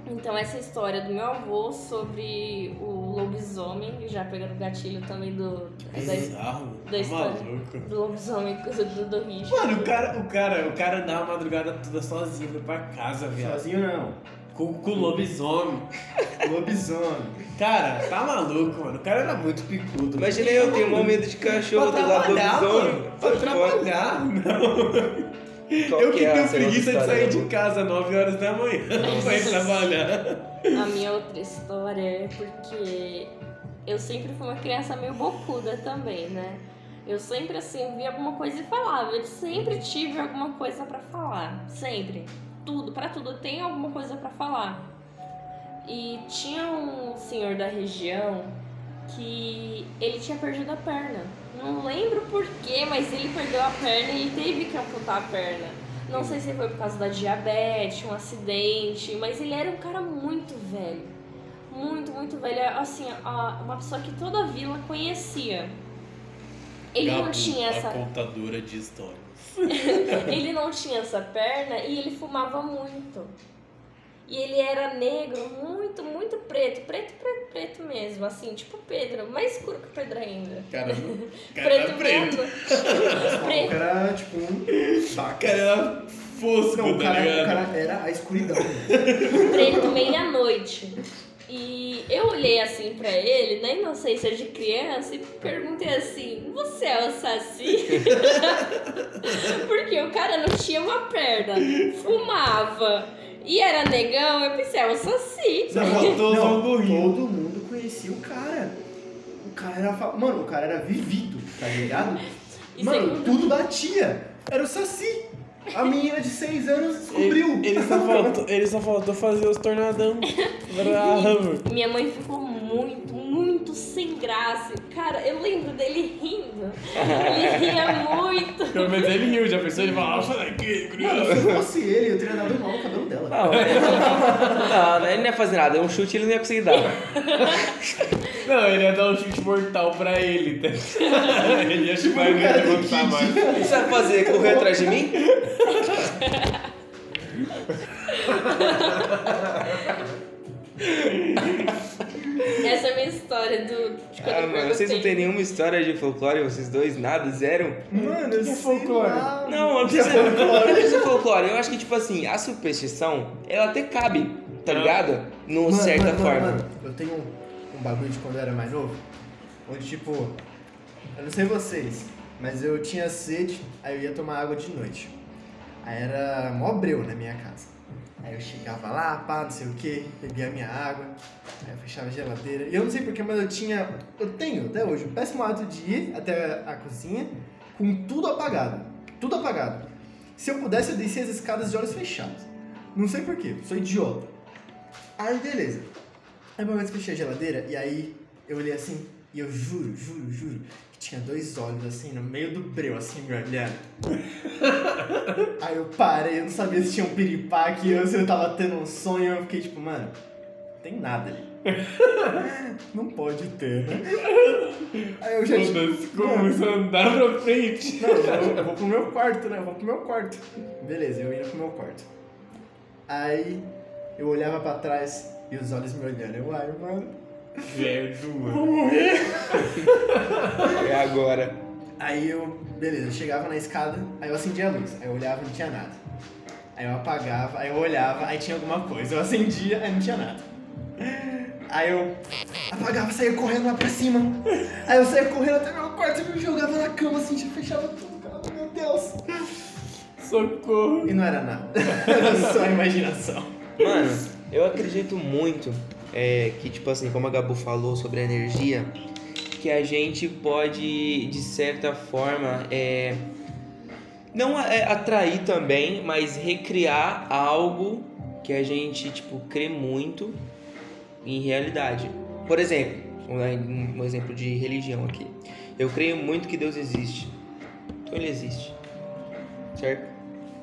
Então essa história do meu avô sobre o lobisomem, já pegando o gatilho também do da, Bizarro. da Tá história maluco. do lobisomem do, do Richard. Mano, o cara, o cara, o cara dá uma madrugada toda sozinho, foi pra casa, viado. Sozinho não. Com, com o lobisomem. Lobisomem. Cara, tá maluco, mano. O cara era muito picudo. Imagina eu, tenho um medo de cachorro Pra do lado do lobisomem. mano. Pra trabalhar. Não. Qual eu que é a tenho preguiça de sair de casa 9 horas da manhã pra ir trabalhar. A minha outra história é porque eu sempre fui uma criança meio bocuda também, né? Eu sempre assim via alguma coisa e falava. Eu sempre tive alguma coisa pra falar, sempre. Tudo, pra tudo eu tenho alguma coisa pra falar. E tinha um senhor da região que ele tinha perdido a perna. Não lembro porquê, mas ele perdeu a perna e teve que amputar a perna. Não sei se foi por causa da diabetes, um acidente, mas ele era um cara muito velho. Muito, muito velho. Assim, a- uma pessoa que toda a vila conhecia. Ele não tinha essa. contadora de história. ele não tinha essa perna e ele fumava muito. E ele era negro, muito, muito preto. Preto, preto, preto mesmo. Assim, tipo Pedro. Mais escuro que o Pedro ainda. Cara, cara preto era preto. mesmo. O preto. cara era tipo um. O cara era fosco, Não, o tá cara, o cara era a escuridão. preto meia-noite. E eu olhei assim pra ele, na inocência de criança, e perguntei assim: Você é o Saci? Porque o cara não tinha uma perna, fumava e era negão. Eu pensei: É o Saci. Só faltou só um gorrinho. todo mundo conhecia o cara. O cara era. fa- Mano, o cara era vivido, tá ligado? E Mano, segundo- tudo batia. Era o Saci. A menina de 6 anos descobriu. Ele, ele só faltou, ele só faltou fazer os tornadão. Bravo. Minha mãe ficou muito, muito sem graça. Cara, eu lembro dele rindo. Ele ria muito. Pelo menos ele riu, já pensou? Ele falou, daqui, Mano, criança. se eu fosse ele, eu teria dado mal no cabelo dela. Não, é- não, não, ele não ia fazer nada. Um chute ele não ia conseguir dar. Não, ele ia dar um chute mortal pra ele. Tá? Ele ia chupar e não ia levantar mais. O que você vai fazer? Correr atrás de mim? Essa é a minha história do, de quando Ah, eu mano, vocês não têm nenhuma história de folclore, vocês dois? Nada? Zero? Mano, eu Que sei folclore? lá. Não, não precisa de folclore. Eu acho que, tipo assim, a superstição, ela até cabe, tá Ah. ligado? Numa Mano, certa mano, forma. Mano, mano, eu tenho um, um bagulho de quando eu era mais novo, onde tipo, eu não sei vocês, mas eu tinha sede, aí eu ia tomar água de noite. Aí era mó breu na minha casa. Aí eu chegava lá, pá, não sei o que, bebia minha água, aí eu fechava a geladeira. Eu não sei porquê, mas eu tinha, eu tenho até hoje, o péssimo hábito de ir até a cozinha com tudo apagado. Tudo apagado. Se eu pudesse, eu descia as escadas de olhos fechados. Não sei porquê, sou idiota. Aí beleza. Aí uma vez fechei a geladeira e aí eu olhei assim e eu juro, juro, juro que tinha dois olhos assim no meio do breu, assim, me olhando. aí eu parei, eu não sabia se tinha um piripaque ou se eu tava tendo um sonho. Eu fiquei tipo, mano, tem nada ali. não pode ter, né? Aí eu já Foda-se, começou a andar pra frente. não, eu vou, eu vou pro meu quarto, né? Eu vou pro meu quarto. Beleza, eu ia pro meu quarto. Aí eu olhava pra trás e os olhos me olhando. Eu, ai, mano, Vou mano. morrer. É agora. Aí eu, beleza, eu chegava na escada, aí eu acendia a luz. Aí eu olhava e não tinha nada. Aí eu apagava, aí eu olhava, aí tinha alguma coisa. Eu acendia, aí não tinha nada. Aí eu apagava, saía correndo lá pra cima. Aí eu saía correndo até meu quarto e me jogava na cama assim, já fechava tudo, cara. Meu Deus. Socorro. E não era nada. Era só imaginação. Mano, eu acredito muito é, que, tipo assim, como a Gabu falou sobre a energia, que a gente pode, de certa forma, é, não é, atrair também, mas recriar algo que a gente, tipo, crê muito em realidade. Por exemplo, um, um exemplo de religião aqui. Eu creio muito que Deus existe. Então ele existe. Certo?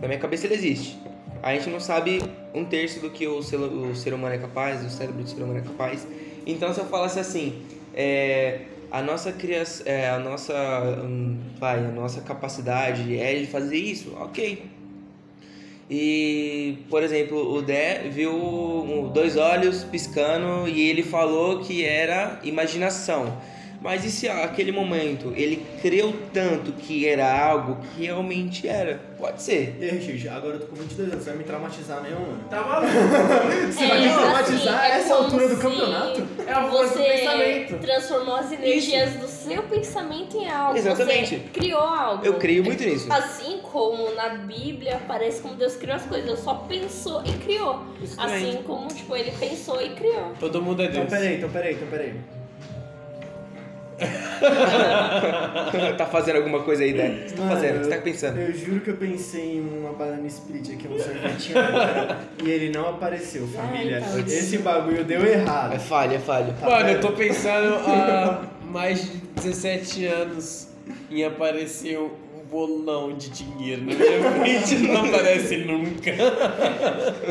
Na minha cabeça ele existe. A gente não sabe um terço do que o ser, humano é capaz, o cérebro do ser humano é capaz. Então se eu falasse assim, é, a nossa criação, é, a nossa, hum, vai, a nossa capacidade é de fazer isso, ok. E, por exemplo, o Dé viu dois olhos piscando e ele falou que era imaginação. Mas e se aquele momento ele creu tanto que era algo que realmente era? Pode ser. E aí, Richard, agora eu tô com 22 anos, você vai me traumatizar mesmo, mano? Tá maluco? Você vai me É, traumatizar assim, é essa altura do campeonato? É a força do Você pensamento. transformou as energias do seu pensamento em algo. Exatamente. Você criou algo. Eu creio muito nisso. Assim como na Bíblia parece como Deus criou as coisas, Deus só pensou e criou. Exatamente. Assim como, tipo, ele pensou e criou. Todo mundo é Então Deus. peraí, então peraí, então peraí. tá fazendo alguma coisa aí, que você tá Mano, fazendo? O que você tá eu- pensando? Eu juro que eu pensei em uma banana split aqui, um sorvetinho agora, e ele não apareceu, família. então. Esse bagulho deu É errado. falha, é falha. Tá Mano, eu vendo? tô pensando há mais de 17 anos em aparecer um bolão de dinheiro. Na minha mente não aparece nunca.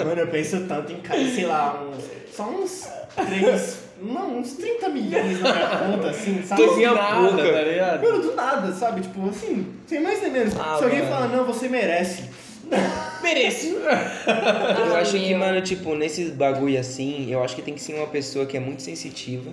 Mano, eu penso tanto em sei lá, uns, só uns 3, não, uns 30 milhões na minha conta, assim, sabe? Tô Minha nada, boca. tá ligado? Mano, do nada, sabe? Tipo, assim, sem mais nem menos. Ah, Se alguém mano. fala, não, você merece. Mereço. Eu Ah, acho que, mano, tipo, nesses bagulho assim, eu acho que tem que ser uma pessoa que é muito sensitiva.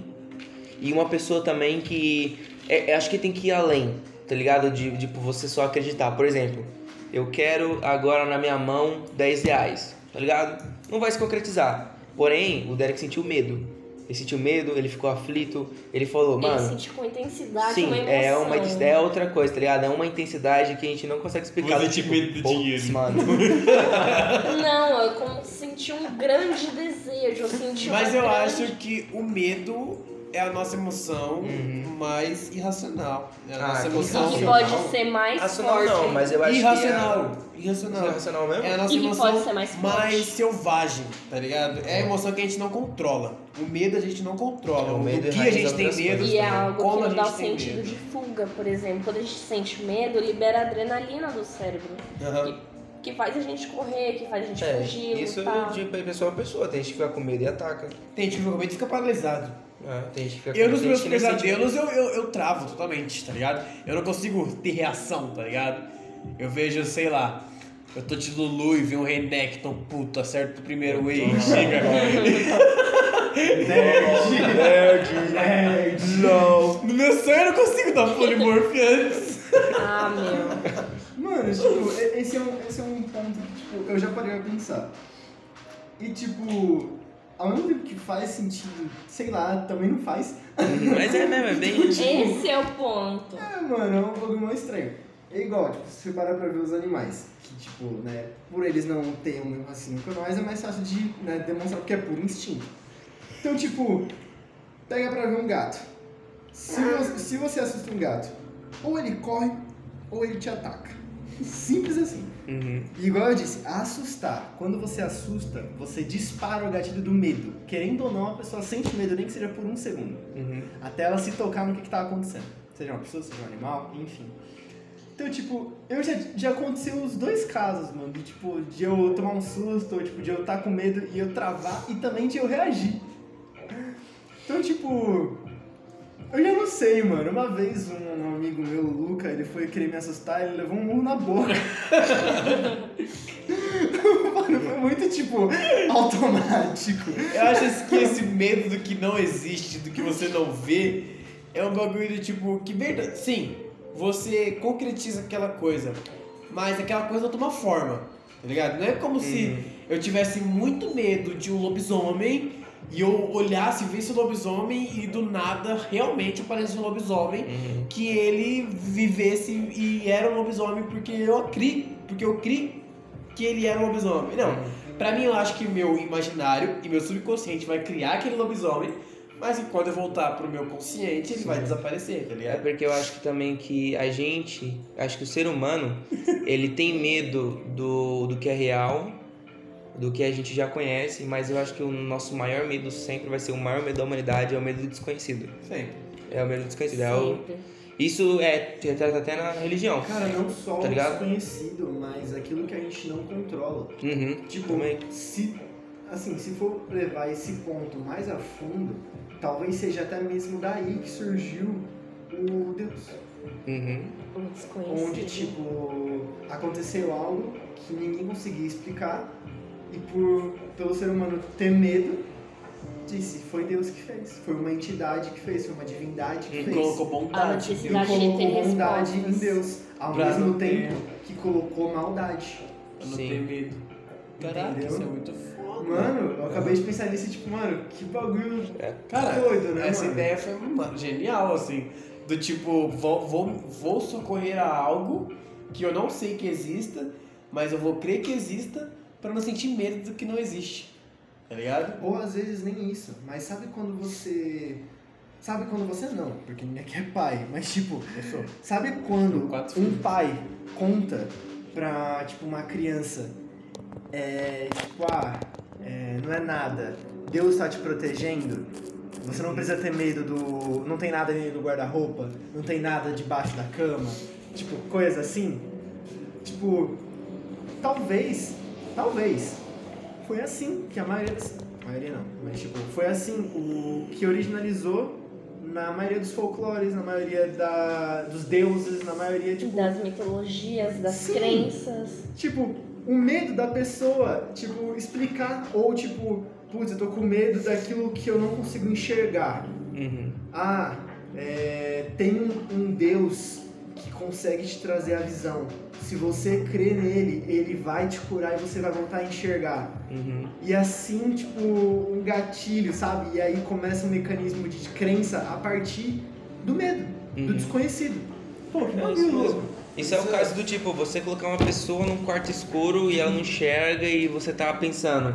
E uma pessoa também que. É, eu acho que tem que ir além, tá ligado? De, tipo, você só acreditar. Por exemplo, eu quero agora na minha mão 10 reais, tá ligado? Não vai se concretizar. Porém, o Derek sentiu medo. Ele sentiu medo, ele ficou aflito, ele falou, Ele mano. sentiu com intensidade Sim, uma emoção. é uma é outra coisa, tá ligado? É uma intensidade que a gente não consegue explicar. Você tinha medo do dinheiro. mano. Não, eu como senti um grande desejo, eu senti Mas eu grande... acho que o medo é a nossa emoção Uhum. mais irracional. É a Ah, nossa emoção. E que pode ser mais Racional forte. não, mas eu acho irracional. que Irracional. é... Irracional mesmo? É a nossa E emoção pode ser mais forte. selvagem, tá ligado? É a emoção que a gente não controla. O medo a gente não controla. É, o o medo do que a gente tem medo, E é algo como que não dá o sentido medo. de fuga, por exemplo. Quando a gente sente medo, libera a adrenalina do cérebro. Aham. Que faz a gente correr, que faz a gente É, fugir, isso lutar. de pessoa a pessoa. Tem gente que fica com medo e ataca. Tem gente que fica com medo e fica paralisado. É, tem gente que fica Eu nos meus pesadelos eu, eu, eu travo totalmente, tá ligado? Eu não consigo ter reação, tá ligado? Eu vejo, sei lá, eu tô de Lulu e vi um Renekton, puto, acerta o primeiro wave, chega. Nerd, nerd. Não. No meu sonho eu não consigo dar polimorph antes. Ah, meu. Mano, tipo, e- esse é, um, esse é um ponto que, tipo, eu já parei a pensar. E, tipo, ao mesmo tempo que faz sentido, sei lá, também não faz. Mas é mesmo, é bem. Esse é o ponto. É, mano, é um mais estranho. É igual, tipo, se você parar pra ver os animais, que, tipo, né, por eles não terem o mesmo raciocínio que nós, é mais fácil de né, demonstrar porque é puro instinto. Então, tipo, pega pra ver um gato. Se você, se você assusta um gato, ou ele corre, ou ele te ataca. Simples assim. Uhum. E igual eu disse, assustar. Quando você assusta, você dispara o gatilho do medo. Querendo ou não, a pessoa sente medo, nem que seja por um segundo. Uhum. Até ela se tocar no que, que tá acontecendo. Seja uma pessoa, seja um animal, enfim. Então, tipo, eu já, já aconteceu os dois casos, mano. De, tipo, de eu tomar um susto, ou, tipo, de eu estar com medo e eu travar, e também de eu reagir. Então, tipo, eu já não sei, mano. Uma vez um amigo meu, o Luca, ele foi querer me assustar, ele levou um murro na boca. mano, foi muito, tipo, automático. Eu acho que esse medo do que não existe, do que você não vê, é um bagulho tipo, que verdade. Sim, você concretiza aquela coisa, mas aquela coisa toma forma, tá ligado? Não é como se eu tivesse muito medo de um lobisomem e eu olhasse, visse o lobisomem e do nada realmente aparecesse um lobisomem Uhum. que ele vivesse e era um lobisomem porque eu criei, porque eu criei que ele era um lobisomem. Não, pra mim eu acho que meu imaginário e meu subconsciente vai criar aquele lobisomem, mas quando eu voltar pro meu consciente ele vai desaparecer, tá É ligado? porque eu acho que também que a gente, acho que o ser humano, ele tem medo do, do que é real, do que a gente já conhece, mas eu acho que o nosso maior medo sempre vai ser o maior medo da humanidade, é o medo do desconhecido. Sempre. É o medo do desconhecido. É o, isso é retrata até na religião. Cara, não só Tá o ligado? desconhecido, mas aquilo que a gente não controla. Uhum. Tipo, também. se assim, se for levar esse ponto mais a fundo, talvez seja até mesmo daí que surgiu o Deus. Uhum. O desconhecido. Onde, tipo, aconteceu algo que ninguém conseguia explicar e por pelo ser humano ter medo, disse, foi Deus que fez, foi uma entidade que fez, foi uma divindade que Ele fez. colocou A bondade. Ele gente colocou bondade em. Deus, ao Pra mesmo não ter- tempo que colocou maldade. Pra não Sim. ter medo. Caraca, Entendeu? isso é muito foda. Mano, eu acabei de pensar nisso e tipo, mano, que bagulho Cara, doido, né, essa mano? ideia foi mano, genial, assim. Do tipo, vou, vou, vou socorrer a algo que eu não sei que exista, mas eu vou crer que exista pra não sentir medo do que não existe. Tá ligado? Ou às vezes nem isso, mas sabe quando você. Sabe quando você não, porque ninguém aqui é pai, mas tipo, Eu sou. sabe quando um pai conta pra tipo uma criança é tipo, ah, é, não é nada, Deus tá te protegendo, você não precisa ter medo do. não tem nada no guarda-roupa, não tem nada debaixo da cama, tipo, coisa assim. Tipo, talvez, talvez, foi assim que a maioria das. A maioria não, mas tipo, foi assim o que originalizou na maioria dos folclores, na maioria da, dos deuses, na maioria, tipo, Das mitologias, das Sim. crenças. tipo, o medo da pessoa, tipo, explicar, ou tipo, putz, eu tô com medo daquilo que eu não consigo enxergar. Uhum. Ah, é, tem um, um Deus consegue te trazer a visão. Se você crer nele, ele vai te curar e você vai voltar a enxergar. Uhum. E assim, tipo, um gatilho, sabe? E aí começa um mecanismo de crença a partir do medo, do Uhum. desconhecido. Pô, que É bagulho isso mesmo. Isso é o caso do tipo, você colocar uma pessoa num quarto escuro e ela não enxerga e você tá pensando,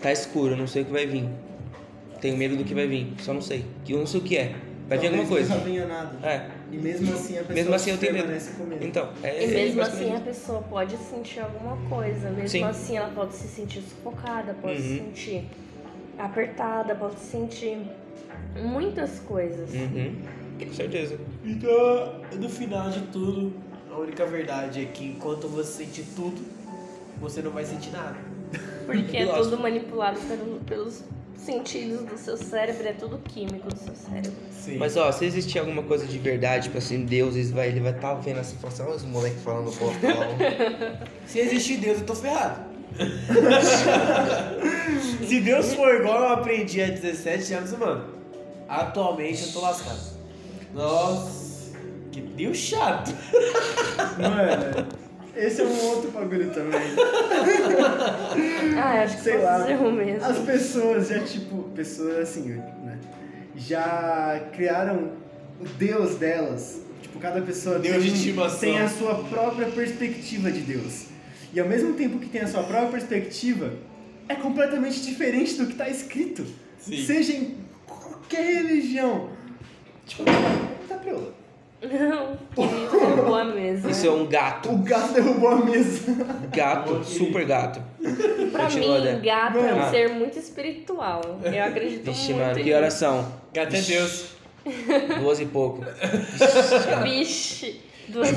tá escuro, não sei o que vai vir. Tenho medo do que vai vir, só não sei. Que eu não sei o que é. Vai vir alguma Talvez coisa. Não venha nada. É. E mesmo assim a pessoa Mesmo assim eu tenho medo. permanece com medo. Então, é. E mesmo é assim a pessoa pode sentir alguma coisa. Mesmo Sim. assim ela pode se sentir sufocada, pode se Uhum. sentir apertada, pode se sentir muitas coisas. Uhum. Com certeza. Então, no final de tudo, a única verdade é que enquanto você sente tudo, você não vai sentir nada. Porque é tudo manipulado pelo- pelos sentidos do seu cérebro, é tudo químico do seu cérebro. Sim. Mas ó, se existir alguma coisa de verdade, tipo assim, Deus ele vai ele vai estar vendo assim, falando assim, olha os moleques falando porra. Se existir Deus, eu tô ferrado. Se Deus for igual eu aprendi há 17 anos, mano, atualmente eu tô lascado. Nossa, que Deus chato. Mano, esse é um outro bagulho também. Ah, acho que Sei lá. mesmo. As pessoas já, tipo, pessoas assim, né? Já criaram o Deus delas. Tipo, cada pessoa Deus tem, tem a sua própria perspectiva de Deus. E ao mesmo tempo que tem a sua própria perspectiva, é completamente diferente do que tá escrito. Sim. Seja em qualquer religião. Tipo, tá preula. Não, querido, derrubou a mesa. Isso é um gato. O gato derrubou a mesa. Gato, super gato. Pra Continua, mim, Dé. gato é um ser muito espiritual. Eu acredito Vixe, muito mano, que horas são? Gato é Deus. Duas e pouco. Vixe, duas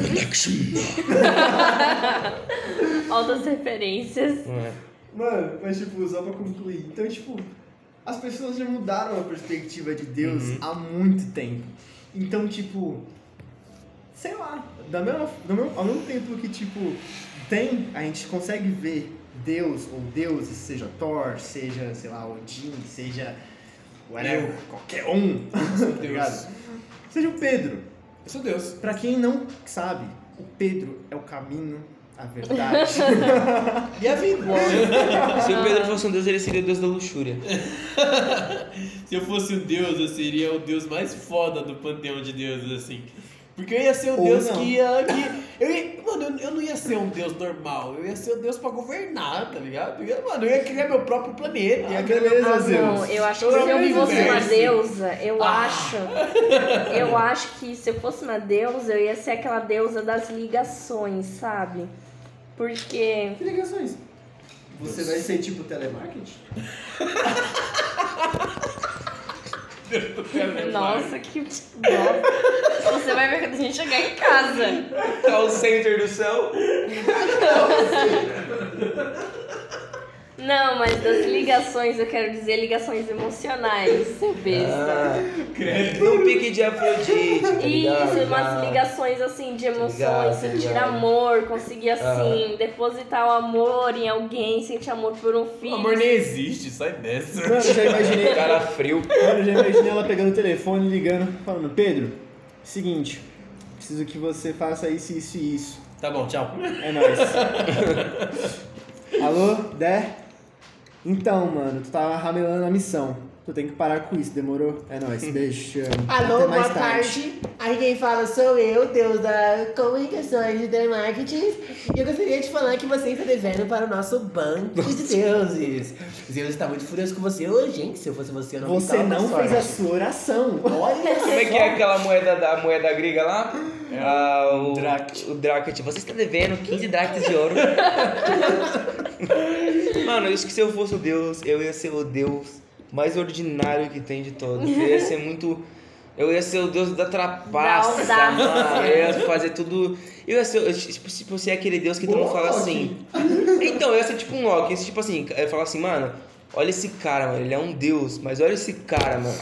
Altas referências. É? Mano, mas tipo, só pra concluir. Então, tipo, as pessoas já mudaram a perspectiva de Deus Uhum. há muito tempo. Então, tipo, sei lá, da mesma, do mesmo, ao mesmo tempo que, tipo, tem, a gente consegue ver Deus ou deuses, seja Thor, seja, sei lá, Odin, seja whatever, qualquer um, tá ligado? Seja o Pedro. Eu sou Deus. Pra quem não sabe, o Pedro é o caminho, a verdade. E a vida? Se o Pedro fosse um deus, ele seria o deus da luxúria. Se eu fosse um deus, eu seria o deus mais foda do panteão de deuses, assim. Porque eu ia ser o Ou deus não. que ia. Que, eu ia, mano, eu, eu não ia ser um deus normal. Eu ia ser o deus pra governar, tá ligado? Eu ia, mano, eu ia criar meu próprio planeta. E a ia criar beleza, Ah, Zeus. não, eu acho que se eu fosse uma deusa, eu Ah. acho. Eu acho que se eu fosse uma deusa, eu ia ser aquela deusa das ligações, sabe? Porque. Que ligações? Você vai ser tipo telemarketing? Nossa, que. Nossa. Você vai ver quando a gente chegar em casa. Call center do céu. Não, mas das ligações eu quero dizer ligações emocionais, seu besta. Ah, no pique de Afrodite, tá ligado? Isso, umas Ah. ligações assim de emoções, ligado, tá sentir ligado. amor, conseguir assim, depositar o amor em alguém, sentir amor por um O filho. amor nem existe, sai dessa. Mano, eu já imaginei. Cara frio. Mano, eu já imaginei ela pegando o telefone, ligando, falando, Pedro, seguinte, preciso que você faça isso, isso e isso. Tá bom, tchau. É nóis. Alô, Dé? Então, mano, tu tá ramelando a missão. Tu tem que parar com isso, demorou? É nóis, beijo. Alô, boa tarde. Aqui quem fala sou eu, Deus da Comunicações e Telemarketing. E eu gostaria de falar que você está devendo para o nosso banco de deuses. Zeus está muito furioso com você hoje, hein? Se eu fosse você, eu não Você não fez a sua oração. Olha Como é que é aquela moeda da moeda grega lá? Ah, o Dract. O Dract. Você está devendo 15 Dracts de ouro. Mano, isso que se eu fosse o Deus, eu ia ser o Deus mais ordinário que tem de todos. Eu ia ser muito. Eu ia ser o Deus da trapaça, Da mano. Eu ia fazer tudo. Eu ia ser. eu, Tipo, se você é aquele Deus que todo mundo fala assim. Então, eu ia ser tipo um Loki. esse Tipo assim, eu ia falar assim, mano, olha esse cara, mano. Ele é um Deus, mas olha esse cara, mano.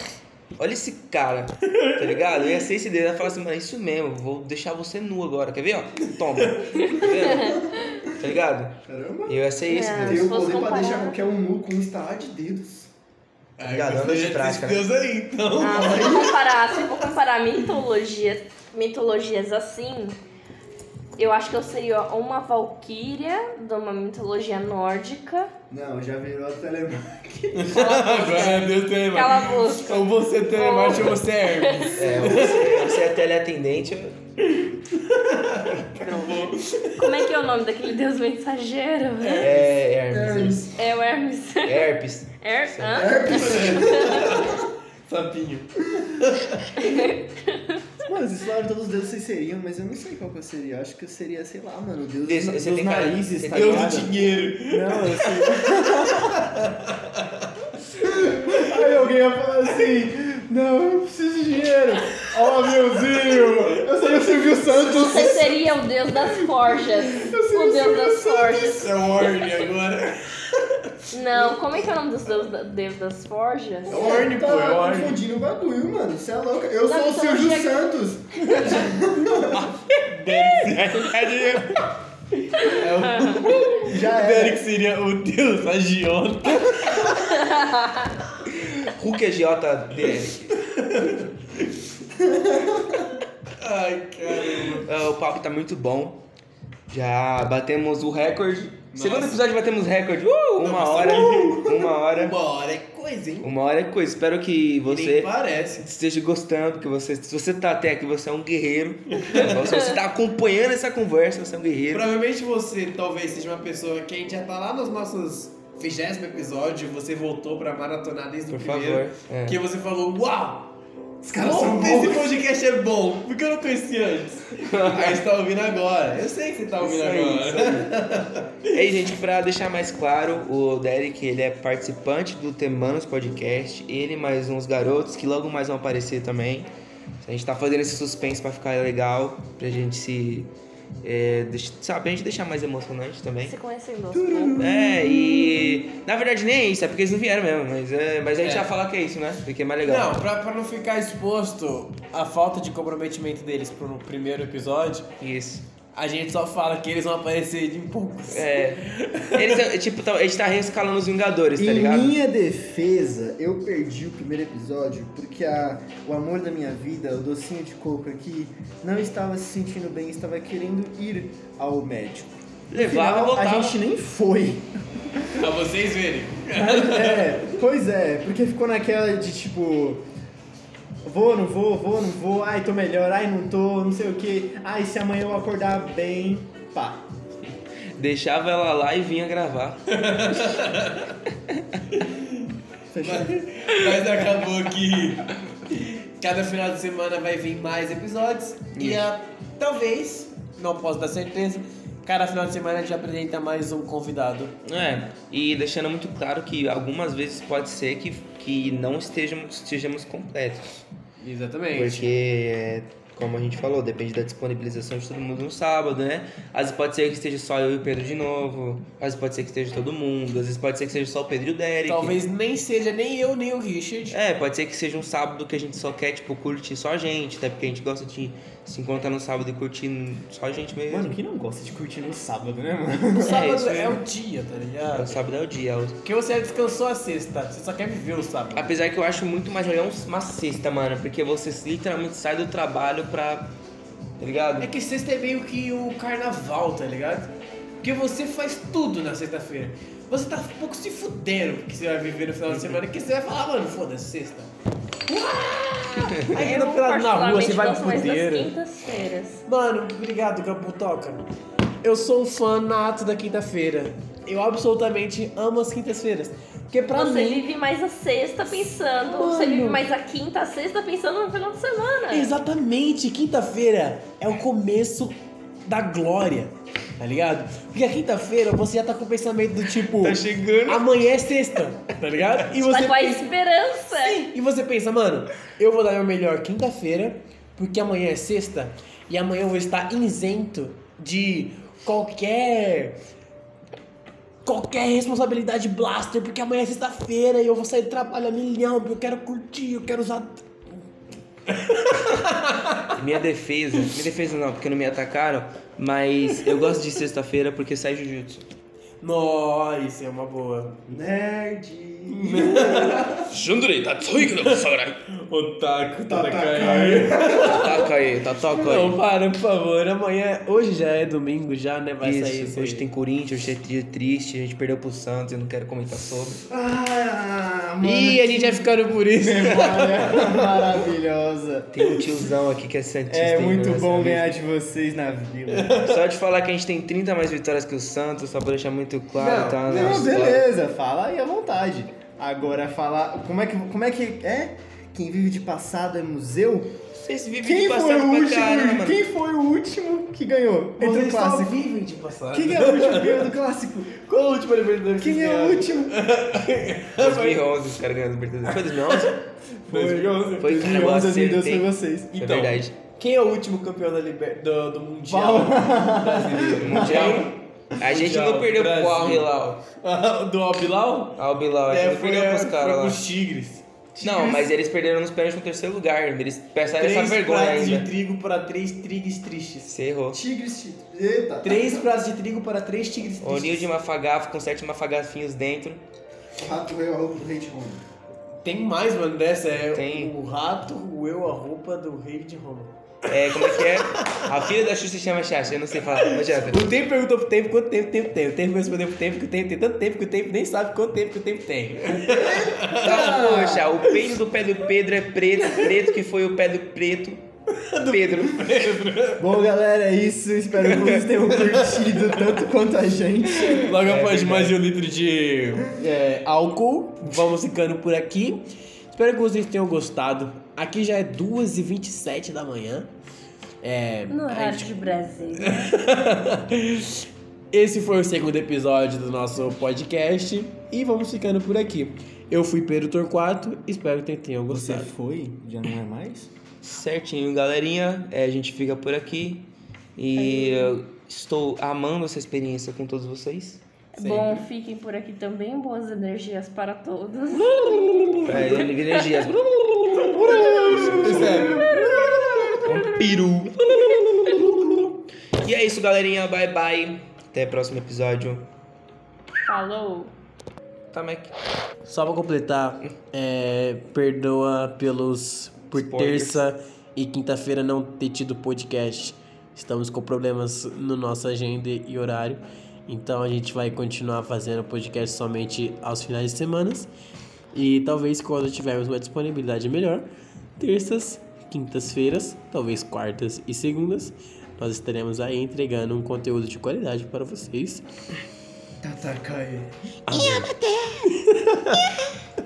Olha esse cara, tá ligado? Eu ia ser esse Deus. Eu ia falar assim, mano, é isso mesmo. Vou deixar você nu agora. Quer ver, ó? Toma. Tá vendo? Tá ligado? Caramba. E eu ia ser esse É. Deus. Tem o fosse poder pra comparar- deixar qualquer um nu com um estalar de dedos. Obrigado, anda de prática, né? Deus aí, então. Ah, se for comparar, se for comparar mitologia, mitologias assim, eu acho que eu seria uma valquíria de uma mitologia nórdica. Não, já virou a telemarketing. Agora é Deus Cala a boca. Ou você tem Marte ou você é Hermes. É, você, você é teleatendente. Como é que é o nome daquele deus mensageiro? É Hermes. É o Hermes. Herpes. Her hã? Sapinho. Mano, vocês falaram todos os deuses que vocês seriam, mas eu não sei qual que eu seria. Eu acho que eu seria, sei lá, mano, o deus Esse- dos, dos tem narizes, esse tá Deus ligado? do dinheiro. Não, eu sei. Aí alguém ia falar assim, não, eu preciso de dinheiro. Ó, meuzinho, eu sou o Silvio Santos. Você seria o deus das forjas. O deus das forjas. É o Orne agora. Não, como é que é o nome dos deus, deus das forjas? É Orne, pô, é Tá Orne. confundindo o bagulho, mano. Você é louco. Eu Não, sou o então Silvio chega- Santos. Já O era. Derek seria o Deus agiota. Hulk é Derek. Ai, caramba. Ah, o papo tá muito bom. Já batemos o recorde. Segundo Nossa. episódio batemos recorde. Uh, uma hora. Uma hora. Uma hora é coisa, hein? Uma hora é coisa. Espero que você esteja gostando, que você, se você tá até aqui, você é um guerreiro. se você tá acompanhando essa conversa, você é um guerreiro. Provavelmente você talvez seja uma pessoa que a gente já tá lá nos nossos vigésimo episódio, você voltou pra maratonar desde Por o primeiro. favor. É. Que você falou, uau! Os caras são bom. Esse podcast é bom, porque eu não conhecia antes. Aí você tá ouvindo agora. Eu sei que você tá ouvindo Isso aí, agora. E aí, gente, pra deixar mais claro, o Derek, ele é participante do Temanos Podcast. Ele e mais uns garotos que logo mais vão aparecer também. A gente tá fazendo esse suspense pra ficar legal, pra gente se... É, deix- sabe, a gente deixar mais emocionante também. Se conhecendo. É, e... Na verdade nem é isso, é porque eles não vieram mesmo, mas, é, mas a gente É. já fala que é isso, né? Porque é mais legal. Não, pra, pra não ficar exposto à falta de comprometimento deles pro primeiro episódio, Isso. A gente só fala que eles vão aparecer em poucos. É. Eles, é, tipo, tá- a gente tá reescalando os Vingadores, tá Em ligado? minha defesa, eu perdi o primeiro episódio porque a, o amor da minha vida, o docinho de coco aqui, não estava se sentindo bem, estava querendo ir ao médico. Levava final, voltava. A gente nem foi. Pra vocês verem. É, pois é, porque ficou naquela de tipo. Vou, não vou, vou, não vou, ai tô melhor, ai não tô, não sei o que, ai se amanhã eu acordar bem, pá. Deixava ela lá e vinha gravar. Fechou. Mas acabou que cada final de semana vai vir mais episódios. E ah, talvez, não posso dar certeza, cada final de semana a gente apresenta mais um convidado. É, e deixando muito claro que algumas vezes pode ser que, que não estejamos, estejamos completos. Exatamente. Porque, é, como a gente falou, depende da disponibilização de todo mundo no sábado, né? Às vezes pode ser que esteja só eu e o Pedro de novo, às vezes pode ser que esteja todo mundo, às vezes pode ser que seja só o Pedro e o Derek. Talvez nem seja nem eu, nem o Richard. É, pode ser que seja um sábado que a gente só quer, tipo, curtir só a gente, até porque a gente gosta de se encontrar no sábado e curtir só a gente mesmo. Mano, quem não gosta de curtir no sábado, né, mano? O sábado isso é, mesmo. o dia, tá o ligado? sábado é o dia. o- Porque você descansou a sexta, você só quer viver o sábado. Apesar que eu acho muito mais legal uma sexta, mano, porque você literalmente sai do trabalho pra. Tá ligado? É que sexta é meio que o carnaval, tá ligado? Porque você faz tudo na sexta-feira. Você tá um pouco se fudendo porque você vai viver no final de semana, que você vai falar, mano, foda-se, sexta. Uau! Aí anda pelado na rua, você vai quintas-feiras. Mano, obrigado, Caputoca. Eu sou um fanato da quinta-feira. Eu absolutamente amo as quintas-feiras. Porque pra Você mim. vive mais a sexta pensando, Mano. você vive mais a quinta, a sexta pensando no final de semana. Exatamente, quinta-feira é o começo da glória, tá ligado? Porque a quinta-feira você já tá com o pensamento do tipo. Tá chegando. Amanhã é sexta, tá ligado? E Tá você com a esperança. Sim, e você pensa, mano, eu vou dar meu melhor quinta-feira, porque amanhã é sexta, e amanhã eu vou estar isento de qualquer. Qualquer responsabilidade blaster, porque amanhã é sexta-feira e eu vou sair do trabalho a milhão, porque eu quero curtir, eu quero usar. Minha defesa, minha defesa não, porque não me atacaram, mas eu gosto de sexta-feira porque sai jiu-jitsu. Nossa, isso é uma boa. Nerd. Shunduri, tá tsuiku samurai. Otaku, Tá, tá, Taca aí, tá toca Não, aí. para, por favor. Amanhã. Hoje já é domingo, já, né? Vai sair Isso, esse- hoje tem Corinthians, hoje é dia triste, a gente perdeu pro Santos, eu não quero comentar sobre. Ah, mano. Ih, a gente vai ficando por isso. memória maravilhosa. Tem um tiozão aqui que é Santista. É hein, muito meu, bom sabe? ganhar de vocês na vila. Só de falar que a gente tem 30 mais vitórias que o Santos, só pra deixar muito claro, Não, tá? Não, beleza, fala aí à vontade. Agora falar. Como é que, como é, que é? Quem vive de passado é museu? Vocês vivem Quem de foi passado o pra último? caramba, mano. Quem foi o último que ganhou? Entre o Vocês só clássico. vivem de passado. Quem é o último que ganhou do clássico? Qual o último Libertadores Quem é o último? 2011 os caras ganhando Libertadores. Foi 2011? Foi 2011. Foi, cara, eu 2011, 2012 acertei. foi vocês. É Então, verdade. Quem é o último campeão da liber... do, do Mundial brasileiro? Mundial. A gente não perdeu pro Brasil. Al Hilal. do Al-Bilal? Al Bilal, a gente É, não perdeu pros caras lá. pros Tigres. Não, mas eles perderam nos pênaltis no terceiro lugar. Eles passaram essa Três vergonha pratos de trigo para três tigres tristes. Você errou. Tigres. Tigres. Eita. Três pratos de trigo para três tigres O tristes. ninho de mafagafo com sete mafagafinhos dentro. Rato veio a roupa do rei de Roma. Tem mais, mano, dessa. É Tem. o rato, o eu, a roupa do rei de Roma. É, como é que é? A filha da Xuxa se chama Xaxa, eu não sei falar, não adianta. O tempo perguntou pro tempo quanto tempo o tempo tem. O tempo respondeu pro tempo que o tempo tem tanto tempo que o tempo nem sabe quanto tempo que o tempo tem. Tá, poxa, o peito do pé do Pedro é preto, preto que foi o pé do preto. Pedro. Bom, galera, é isso. Espero que vocês tenham curtido tanto quanto a gente. Logo É após verdade. mais de um litro de é, álcool, vamos ficando por aqui. Espero que vocês tenham gostado. Aqui já é 2h27 da manhã. É, No horário gente- de Brasília. Esse foi o segundo episódio do nosso podcast e vamos ficando por aqui. Eu fui Pedro Torquato, espero que tenham Você gostado. foi? Já não é mais? Certinho, galerinha. É, a gente fica por aqui. E eu estou amando essa experiência com todos vocês. Bom, fiquem por aqui também. Boas energias para todos. É, energias. Um peru. E é isso, galerinha. Bye, bye. Até o próximo episódio. Falou! Tá, Mac. Só pra completar, é, perdoa pelos por Spoilers. terça e quinta-feira não ter tido podcast. Estamos com problemas no nossa agenda e horário. Então a gente vai continuar fazendo podcast somente aos finais de semana. E talvez quando tivermos uma disponibilidade melhor, terças, quintas-feiras, talvez quartas e segundas, nós estaremos aí entregando um conteúdo de qualidade para vocês. Tatakai. Amém.